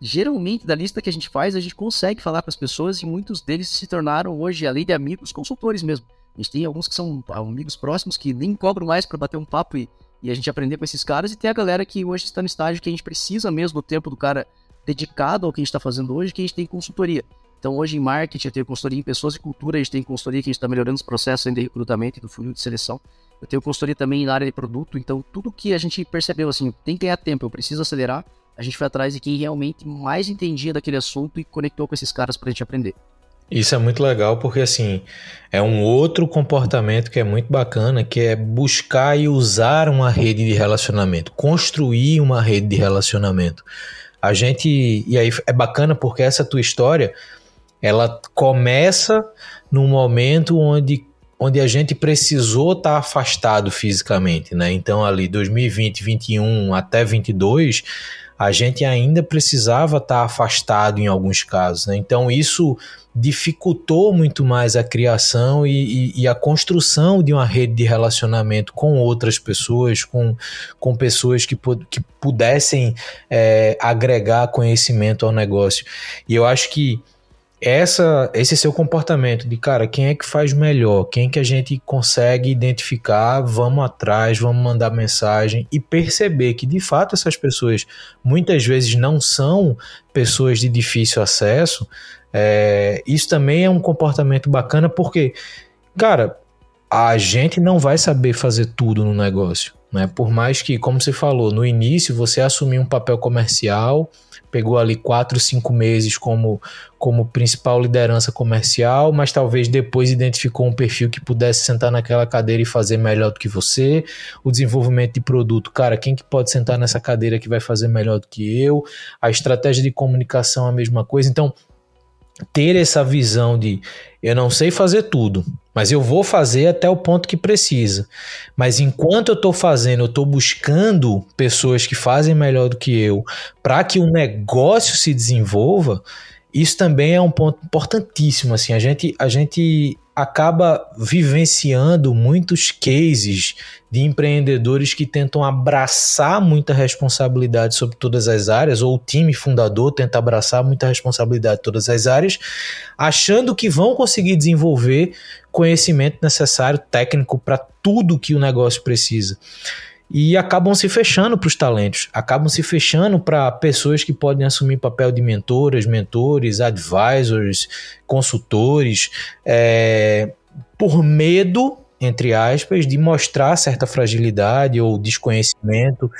Geralmente, da lista que a gente faz, a gente consegue falar com as pessoas e muitos deles se tornaram hoje, além de amigos, consultores mesmo. A gente tem alguns que são amigos próximos que nem cobram mais para bater um papo e, e a gente aprender com esses caras. E tem a galera que hoje está no estágio que a gente precisa mesmo do tempo do cara dedicado ao que a gente está fazendo hoje, que a gente tem consultoria. Então, hoje em marketing, eu tenho consultoria em pessoas e cultura, a gente tem consultoria que a gente está melhorando os processos de recrutamento e do funil de seleção. Eu tenho consultoria também na área de produto, então tudo que a gente percebeu assim, tem que ganhar tempo, eu preciso acelerar, a gente foi atrás de quem realmente mais entendia daquele assunto e conectou com esses caras para a gente aprender. Isso é muito legal porque assim é um outro comportamento que é muito bacana, que é buscar e usar uma rede de relacionamento, construir uma rede de relacionamento. A gente e aí é bacana porque essa tua história ela começa num momento onde onde a gente precisou estar tá afastado fisicamente, né? Então ali 2020, 21 até 22 a gente ainda precisava estar tá afastado em alguns casos. Né? Então, isso dificultou muito mais a criação e, e, e, a construção de uma rede de relacionamento com outras pessoas, com, com pessoas que, que pudessem é, agregar conhecimento ao negócio. E eu acho que essa esse seu comportamento de cara, quem é que faz melhor? Quem que a gente consegue identificar? Vamos atrás, vamos mandar mensagem e perceber que de fato essas pessoas muitas vezes não são pessoas de difícil acesso. É, isso também é um comportamento bacana porque, cara, a gente não vai saber fazer tudo no negócio. Né? Por mais que, como você falou, no início você assumiu um papel comercial, pegou ali quatro, cinco meses como, como principal liderança comercial, mas talvez depois identificou um perfil que pudesse sentar naquela cadeira e fazer melhor do que você. O desenvolvimento de produto, cara, quem que pode sentar nessa cadeira que vai fazer melhor do que eu? A estratégia de comunicação, a mesma coisa. Então, ter essa visão de eu não sei fazer tudo, mas eu vou fazer até o ponto que precisa. Mas enquanto eu estou fazendo, eu estou buscando pessoas que fazem melhor do que eu para que o negócio se desenvolva. Isso também é um ponto importantíssimo. Assim, a gente, a gente acaba vivenciando muitos cases de empreendedores que tentam abraçar muita responsabilidade sobre todas as áreas, ou o time fundador tenta abraçar muita responsabilidade em todas as áreas, achando que vão conseguir desenvolver conhecimento necessário técnico para tudo que o negócio precisa e acabam se fechando para os talentos, acabam se fechando para pessoas que podem assumir papel de mentoras, mentores, advisors, consultores, é, por medo, entre aspas, de mostrar certa fragilidade ou desconhecimento.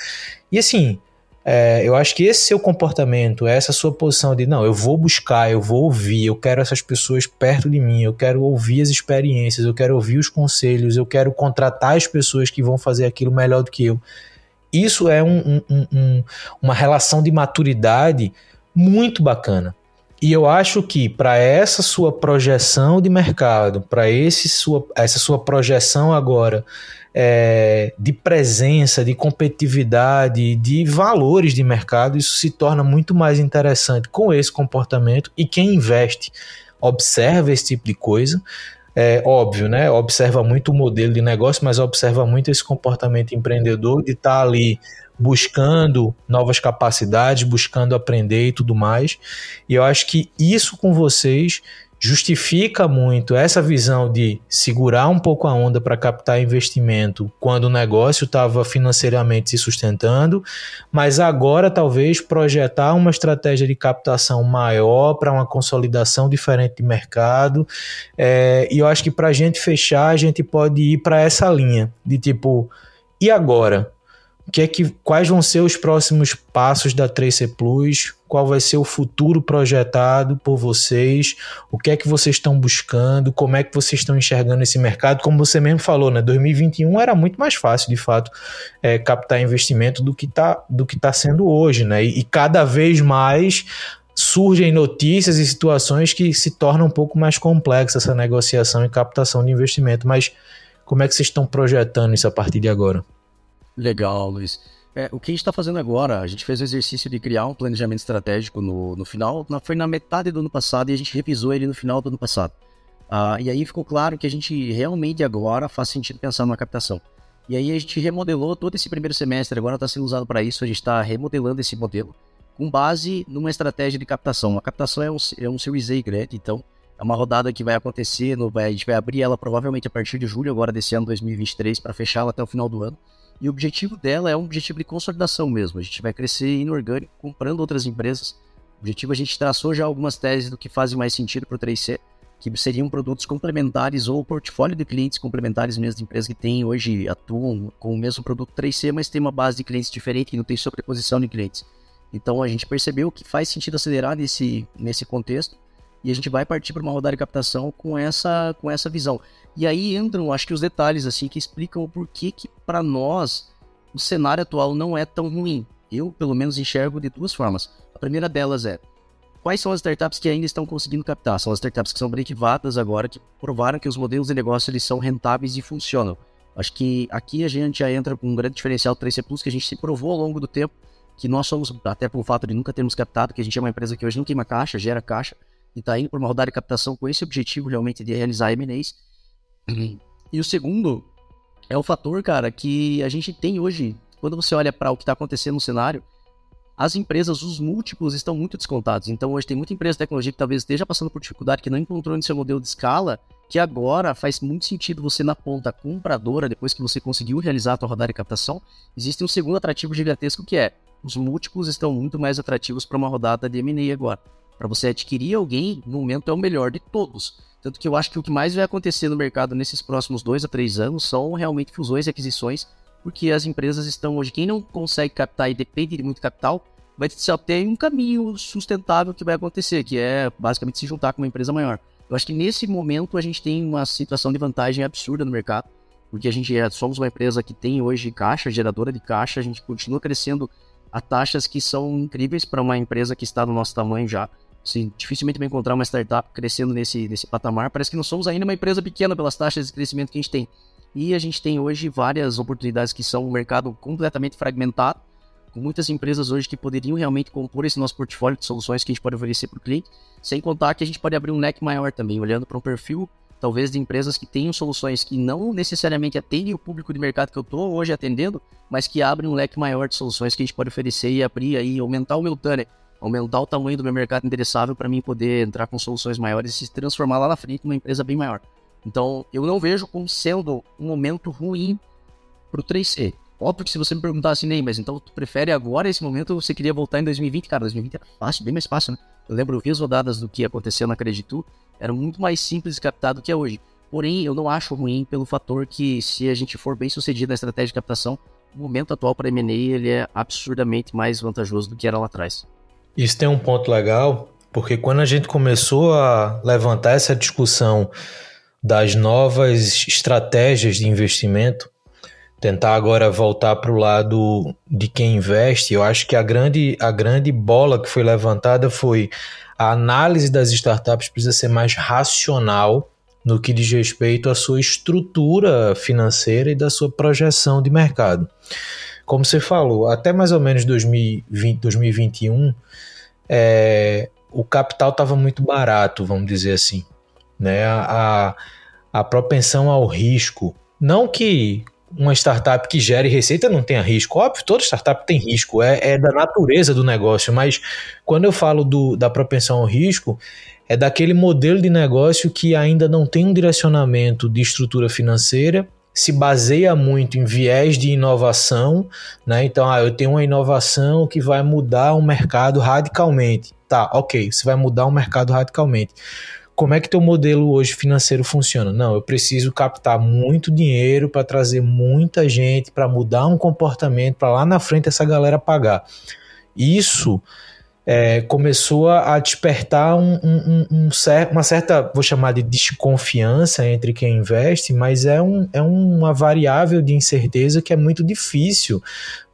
E assim, é, eu acho que esse seu comportamento, essa sua posição de não, eu vou buscar, eu vou ouvir, eu quero essas pessoas perto de mim, eu quero ouvir as experiências, eu quero ouvir os conselhos, eu quero contratar as pessoas que vão fazer aquilo melhor do que eu. Isso é um, um, um, uma relação de maturidade muito bacana. E eu acho que para essa sua projeção de mercado, para essa sua projeção agora é, de presença, de competitividade, de valores de mercado, isso se torna muito mais interessante com esse comportamento e quem investe observa esse tipo de coisa. É óbvio, né? Observa muito o modelo de negócio, mas observa muito esse comportamento empreendedor de estar tá ali buscando novas capacidades, buscando aprender e tudo mais. E eu acho que isso com vocês justifica muito essa visão de segurar um pouco a onda para captar investimento quando o negócio estava financeiramente se sustentando, mas agora talvez projetar uma estratégia de captação maior para uma consolidação diferente de mercado. É, e eu acho que para a gente fechar, a gente pode ir para essa linha de tipo, e agora? que é que, quais vão ser os próximos passos da 3C Plus, qual vai ser o futuro projetado por vocês, o que é que vocês estão buscando, como é que vocês estão enxergando esse mercado, como você mesmo falou, né, 2021 era muito mais fácil, de fato, é, captar investimento do que está do que tá sendo hoje, né, e, e cada vez mais surgem notícias e situações que se tornam um pouco mais complexa essa negociação e captação de investimento, mas como é que vocês estão projetando isso a partir de agora? Legal, Luiz. É, o que a gente está fazendo agora, a gente fez o exercício de criar um planejamento estratégico no, no final, na, foi na metade do ano passado e a gente revisou ele no final do ano passado. Ah, e aí ficou claro que a gente realmente agora faz sentido pensar na captação. E aí a gente remodelou todo esse primeiro semestre, agora está sendo usado para isso, a gente está remodelando esse modelo com base numa estratégia de captação. A captação é um, é um Series A grande, então é uma rodada que vai acontecer, no, vai, a gente vai abrir ela provavelmente a partir de julho agora desse ano 2023 para fechá-la até o final do ano. E o objetivo dela é um objetivo de consolidação mesmo. A gente vai crescer inorgânico, comprando outras empresas. O objetivo a gente traçou já algumas teses do que fazem mais sentido para o 3C, que seriam produtos complementares ou portfólio de clientes complementares mesmo de empresas que têm hoje, atuam com o mesmo produto 3C, mas tem uma base de clientes diferente e não tem sobreposição de clientes. Então a gente percebeu que faz sentido acelerar nesse, nesse contexto E a gente vai partir para uma rodada de captação com essa, com essa visão. E aí entram, acho que os detalhes assim que explicam o porquê que para nós o cenário atual não é tão ruim. Eu, pelo menos, enxergo de duas formas. A primeira delas é quais são as startups que ainda estão conseguindo captar? São as startups que são break-vadas agora, que provaram que os modelos de negócio eles são rentáveis e funcionam. Acho que aqui a gente já entra com um grande diferencial do 3C Plus, que a gente se provou ao longo do tempo que nós somos, até pelo fato de nunca termos captado, que a gente é uma empresa que hoje não queima caixa, gera caixa, e está indo para uma rodada de captação com esse objetivo realmente de realizar M&As. E o segundo é o fator, cara, que a gente tem hoje, quando você olha para o que está acontecendo no cenário, as empresas, os múltiplos estão muito descontados. Então hoje tem muita empresa de tecnologia que talvez esteja passando por dificuldade, que não encontrou no seu modelo de escala, que agora faz muito sentido você na ponta compradora, depois que você conseguiu realizar a sua rodada de captação, existe um segundo atrativo gigantesco que é os múltiplos estão muito mais atrativos para uma rodada de M&A agora. Para você adquirir alguém, no momento é o melhor de todos. Tanto que eu acho que o que mais vai acontecer no mercado nesses próximos dois a três anos são realmente fusões e aquisições porque as empresas estão hoje, quem não consegue captar e depende de muito capital, vai só ter um caminho sustentável que vai acontecer, que é basicamente se juntar com uma empresa maior. Eu acho que nesse momento a gente tem uma situação de vantagem absurda no mercado, porque a gente é, somos uma empresa que tem hoje caixa, geradora de caixa, a gente continua crescendo a taxas que são incríveis para uma empresa que está do nosso tamanho já. Assim, dificilmente vai encontrar uma startup crescendo nesse, nesse patamar. Parece que não somos ainda uma empresa pequena pelas taxas de crescimento que a gente tem. E a gente tem hoje várias oportunidades que são um mercado completamente fragmentado, com muitas empresas hoje que poderiam realmente compor esse nosso portfólio de soluções que a gente pode oferecer para o cliente, sem contar que a gente pode abrir um leque maior também, olhando para um perfil talvez de empresas que tenham soluções que não necessariamente atendem o público de mercado que eu estou hoje atendendo, mas que abrem um leque maior de soluções que a gente pode oferecer e abrir aí, aumentar o meu tunnel, aumentar o tamanho do meu mercado endereçável para mim poder entrar com soluções maiores e se transformar lá na frente numa empresa bem maior. Então, eu não vejo como sendo um momento ruim para o 3C. Óbvio que se você me perguntar assim, Ney, mas então tu prefere agora esse momento ou você queria voltar em 2020? Cara, 2020 era fácil, bem mais fácil, né? Eu lembro, eu vi as rodadas do que aconteceu na Creditu, era muito mais simples de captar do que é hoje. Porém, eu não acho ruim pelo fator que se a gente for bem sucedido na estratégia de captação, o momento atual para M&A ele é absurdamente mais vantajoso do que era lá atrás. Isso tem um ponto legal, porque quando a gente começou a levantar essa discussão das novas estratégias de investimento, tentar agora voltar para o lado de quem investe, eu acho que a grande, a grande bola que foi levantada foi a análise das startups precisa ser mais racional no que diz respeito à sua estrutura financeira e da sua projeção de mercado. Como você falou, até mais ou menos 2020, 2021, é, o capital estava muito barato, vamos dizer assim né? A, a propensão ao risco. Não que uma startup que gere receita não tenha risco. Óbvio, toda startup tem risco, é, é da natureza do negócio, mas quando eu falo do, da propensão ao risco, é daquele modelo de negócio que ainda não tem um direcionamento de estrutura financeira, se baseia muito em viés de inovação, né? Então, ah, eu tenho uma inovação que vai mudar o mercado radicalmente. Tá, ok, você vai mudar o mercado radicalmente como é que teu modelo hoje financeiro funciona? Não, eu preciso captar muito dinheiro para trazer muita gente, para mudar um comportamento, para lá na frente essa galera pagar. Isso é, começou a despertar um, um, um, uma certa, vou chamar de desconfiança entre quem investe, mas é, um, é uma variável de incerteza que é muito difícil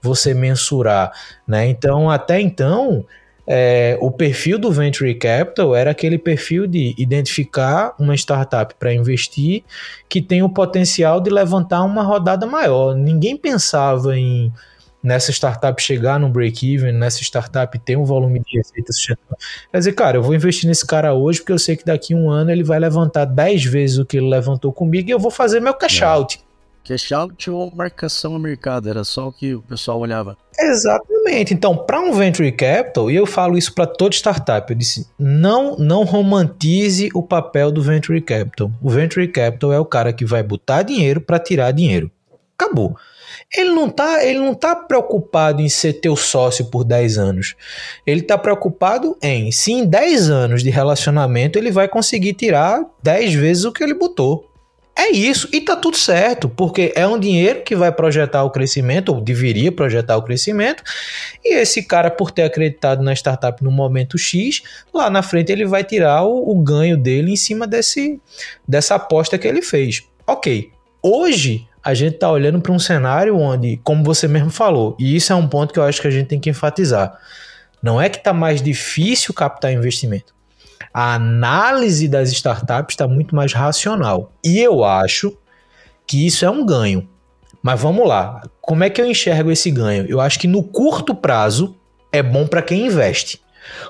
você mensurar. Né? Então, até então, é, o perfil do Venture Capital era aquele perfil de identificar uma startup para investir que tem o potencial de levantar uma rodada maior. Ninguém pensava em nessa startup chegar no break-even, nessa startup ter um volume de receitas. Quer dizer, cara, eu vou investir nesse cara hoje porque eu sei que daqui a um ano ele vai levantar 10 vezes o que ele levantou comigo e eu vou fazer meu cash out. Cash out ou marcação no mercado, era só o que o pessoal olhava. Exatamente. Então, para um venture capital, e eu falo isso para toda startup, eu disse: não, não romantize o papel do venture capital. O venture capital é o cara que vai botar dinheiro para tirar dinheiro. Acabou. Ele não tá, ele não tá preocupado em ser teu sócio por 10 anos. Ele tá preocupado em se em 10 anos de relacionamento ele vai conseguir tirar 10 vezes o que ele botou. É isso, e tá tudo certo, porque é um dinheiro que vai projetar o crescimento, ou deveria projetar o crescimento, e esse cara, por ter acreditado na startup no momento X, lá na frente ele vai tirar o, o ganho dele em cima desse, dessa aposta que ele fez. Ok, hoje a gente está olhando para um cenário onde, como você mesmo falou, e isso é um ponto que eu acho que a gente tem que enfatizar, não é que está mais difícil captar investimento a análise das startups está muito mais racional. E eu acho que isso é um ganho. Mas vamos lá, como é que eu enxergo esse ganho? Eu acho que no curto prazo é bom para quem investe.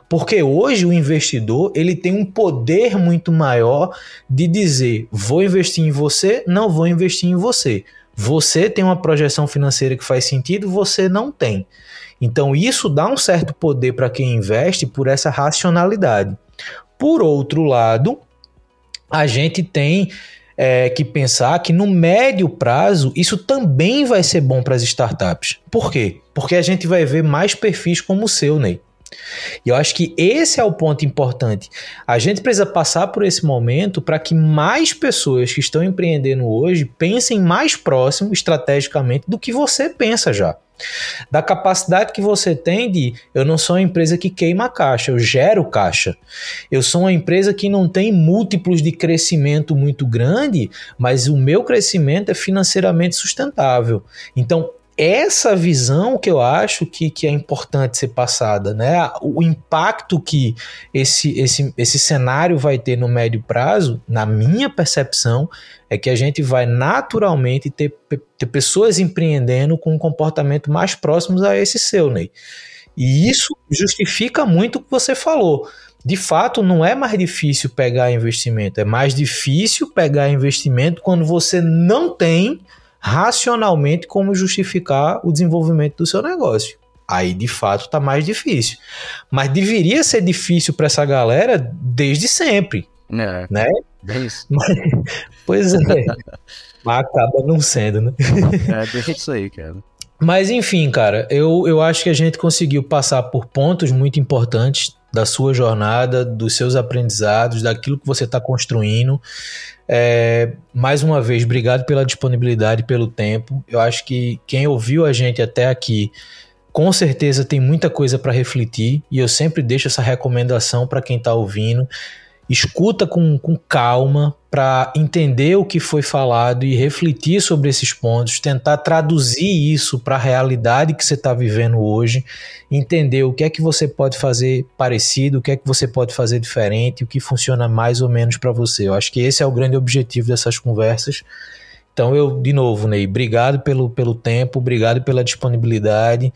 Porque hoje o investidor ele tem um poder muito maior de dizer: vou investir em você, não vou investir em você. Você tem uma projeção financeira que faz sentido, você não tem. Então isso dá um certo poder para quem investe por essa racionalidade. Por outro lado, a gente tem é, que pensar que no médio prazo isso também vai ser bom para as startups. Por quê? Porque a gente vai ver mais perfis como o seu, Ney. E eu acho que esse é o ponto importante. A gente precisa passar por esse momento para que mais pessoas que estão empreendendo hoje pensem mais próximo estrategicamente do que você pensa já da capacidade que você tem de eu não sou uma empresa que queima caixa, eu gero caixa. Eu sou uma empresa que não tem múltiplos de crescimento muito grande, mas o meu crescimento é financeiramente sustentável. Então, essa visão que eu acho que, que é importante ser passada, né? O impacto que esse, esse, esse cenário vai ter no médio prazo, na minha percepção, é que a gente vai naturalmente ter, ter pessoas empreendendo com um comportamento mais próximos a esse seu, Ney. E isso justifica muito o que você falou. De fato, não é mais difícil pegar investimento, é mais difícil pegar investimento quando você não tem racionalmente como justificar o desenvolvimento do seu negócio. Aí de fato está mais difícil. Mas deveria ser difícil para essa galera desde sempre. É, né? É isso. Mas, pois é. Mas acaba não sendo, né? É, deixa isso aí, cara. Mas enfim, cara, eu, eu acho que a gente conseguiu passar por pontos muito importantes da sua jornada, dos seus aprendizados, daquilo que você está construindo. É, mais uma vez, obrigado pela disponibilidade, pelo tempo. Eu acho que quem ouviu a gente até aqui, com certeza tem muita coisa para refletir e eu sempre deixo essa recomendação para quem está ouvindo escuta com, com calma para entender o que foi falado e refletir sobre esses pontos, tentar traduzir isso para a realidade que você está vivendo hoje, entender o que é que você pode fazer parecido, o que é que você pode fazer diferente, o que funciona mais ou menos para você. Eu acho que esse é o grande objetivo dessas conversas. Então, eu, de novo, Ney, obrigado pelo, pelo tempo, obrigado pela disponibilidade.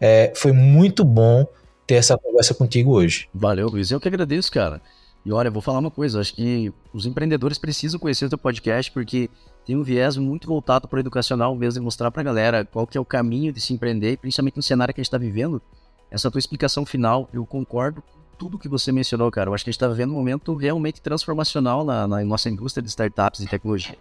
É, foi muito bom ter essa conversa contigo hoje. Valeu, Luiz. Eu que agradeço, cara. E olha, vou falar uma coisa, acho que os empreendedores precisam conhecer o teu podcast porque tem um viés muito voltado para o educacional mesmo e mostrar para a galera qual que é o caminho de se empreender, principalmente no cenário que a gente está vivendo. Essa tua explicação final, eu concordo com tudo que você mencionou, cara. Eu acho que a gente está vivendo um momento realmente transformacional na, na nossa indústria de startups e tecnologia.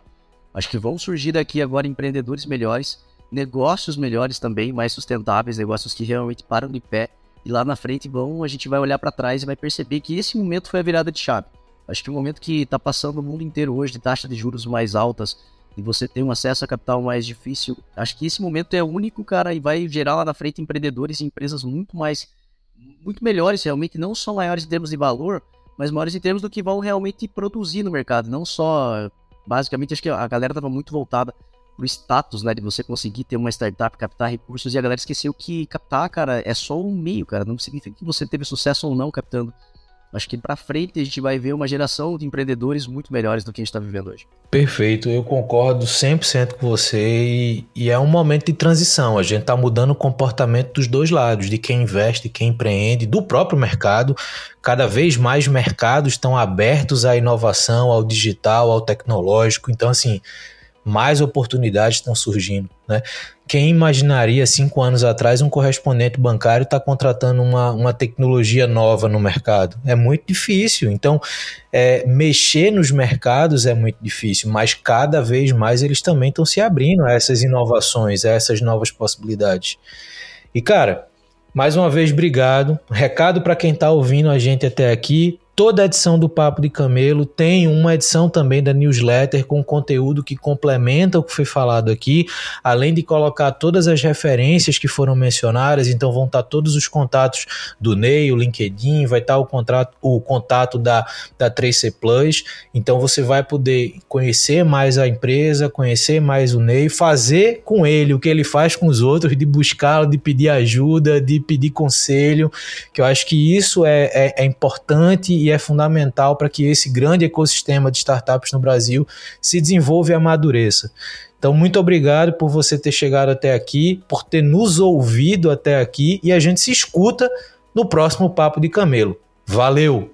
Acho que vão surgir daqui agora empreendedores melhores, negócios melhores também, mais sustentáveis, negócios que realmente param de pé e lá na frente vão, a gente vai olhar para trás e vai perceber que esse momento foi a virada de chave. Acho que o momento que está passando o mundo inteiro hoje de taxas de juros mais altas e você tem um acesso a capital mais difícil, acho que esse momento é único, cara, e vai gerar lá na frente empreendedores e empresas muito mais, muito melhores realmente, não só maiores em termos de valor, mas maiores em termos do que vão realmente produzir no mercado, não só, basicamente, acho que a galera estava muito voltada pro status, né, de você conseguir ter uma startup, captar recursos, e a galera esqueceu que captar, cara, é só um meio, cara, não significa que você teve sucesso ou não captando. Acho que para frente a gente vai ver uma geração de empreendedores muito melhores do que a gente está vivendo hoje. Perfeito, eu concordo 100% com você e, e, é um momento de transição. A gente está mudando o comportamento dos dois lados, de quem investe, quem empreende, do próprio mercado. Cada vez mais mercados estão abertos à inovação, ao digital, ao tecnológico. Então, assim, mais oportunidades estão surgindo. Né? Quem imaginaria cinco anos atrás um correspondente bancário estar tá contratando uma, uma tecnologia nova no mercado? É muito difícil. Então, é, mexer nos mercados é muito difícil, mas cada vez mais eles também estão se abrindo a essas inovações, a essas novas possibilidades. E, cara, mais uma vez, obrigado. Recado para quem está ouvindo a gente até aqui. Toda edição do Papo de Camelo tem uma edição também da newsletter com conteúdo que complementa o que foi falado aqui, além de colocar todas as referências que foram mencionadas. Então vão estar todos os contatos do Ney, o LinkedIn, vai estar o, contrato, o contato da, da 3C Plus. Então você vai poder conhecer mais a empresa, conhecer mais o Ney, fazer com ele o que ele faz com os outros, de buscá-lo, de pedir ajuda, de pedir conselho, que eu acho que isso é, é, é importante e é fundamental para que esse grande ecossistema de startups no Brasil se desenvolva e amadureça. Então, muito obrigado por você ter chegado até aqui, por ter nos ouvido até aqui e a gente se escuta no próximo Papo de Camelo. Valeu!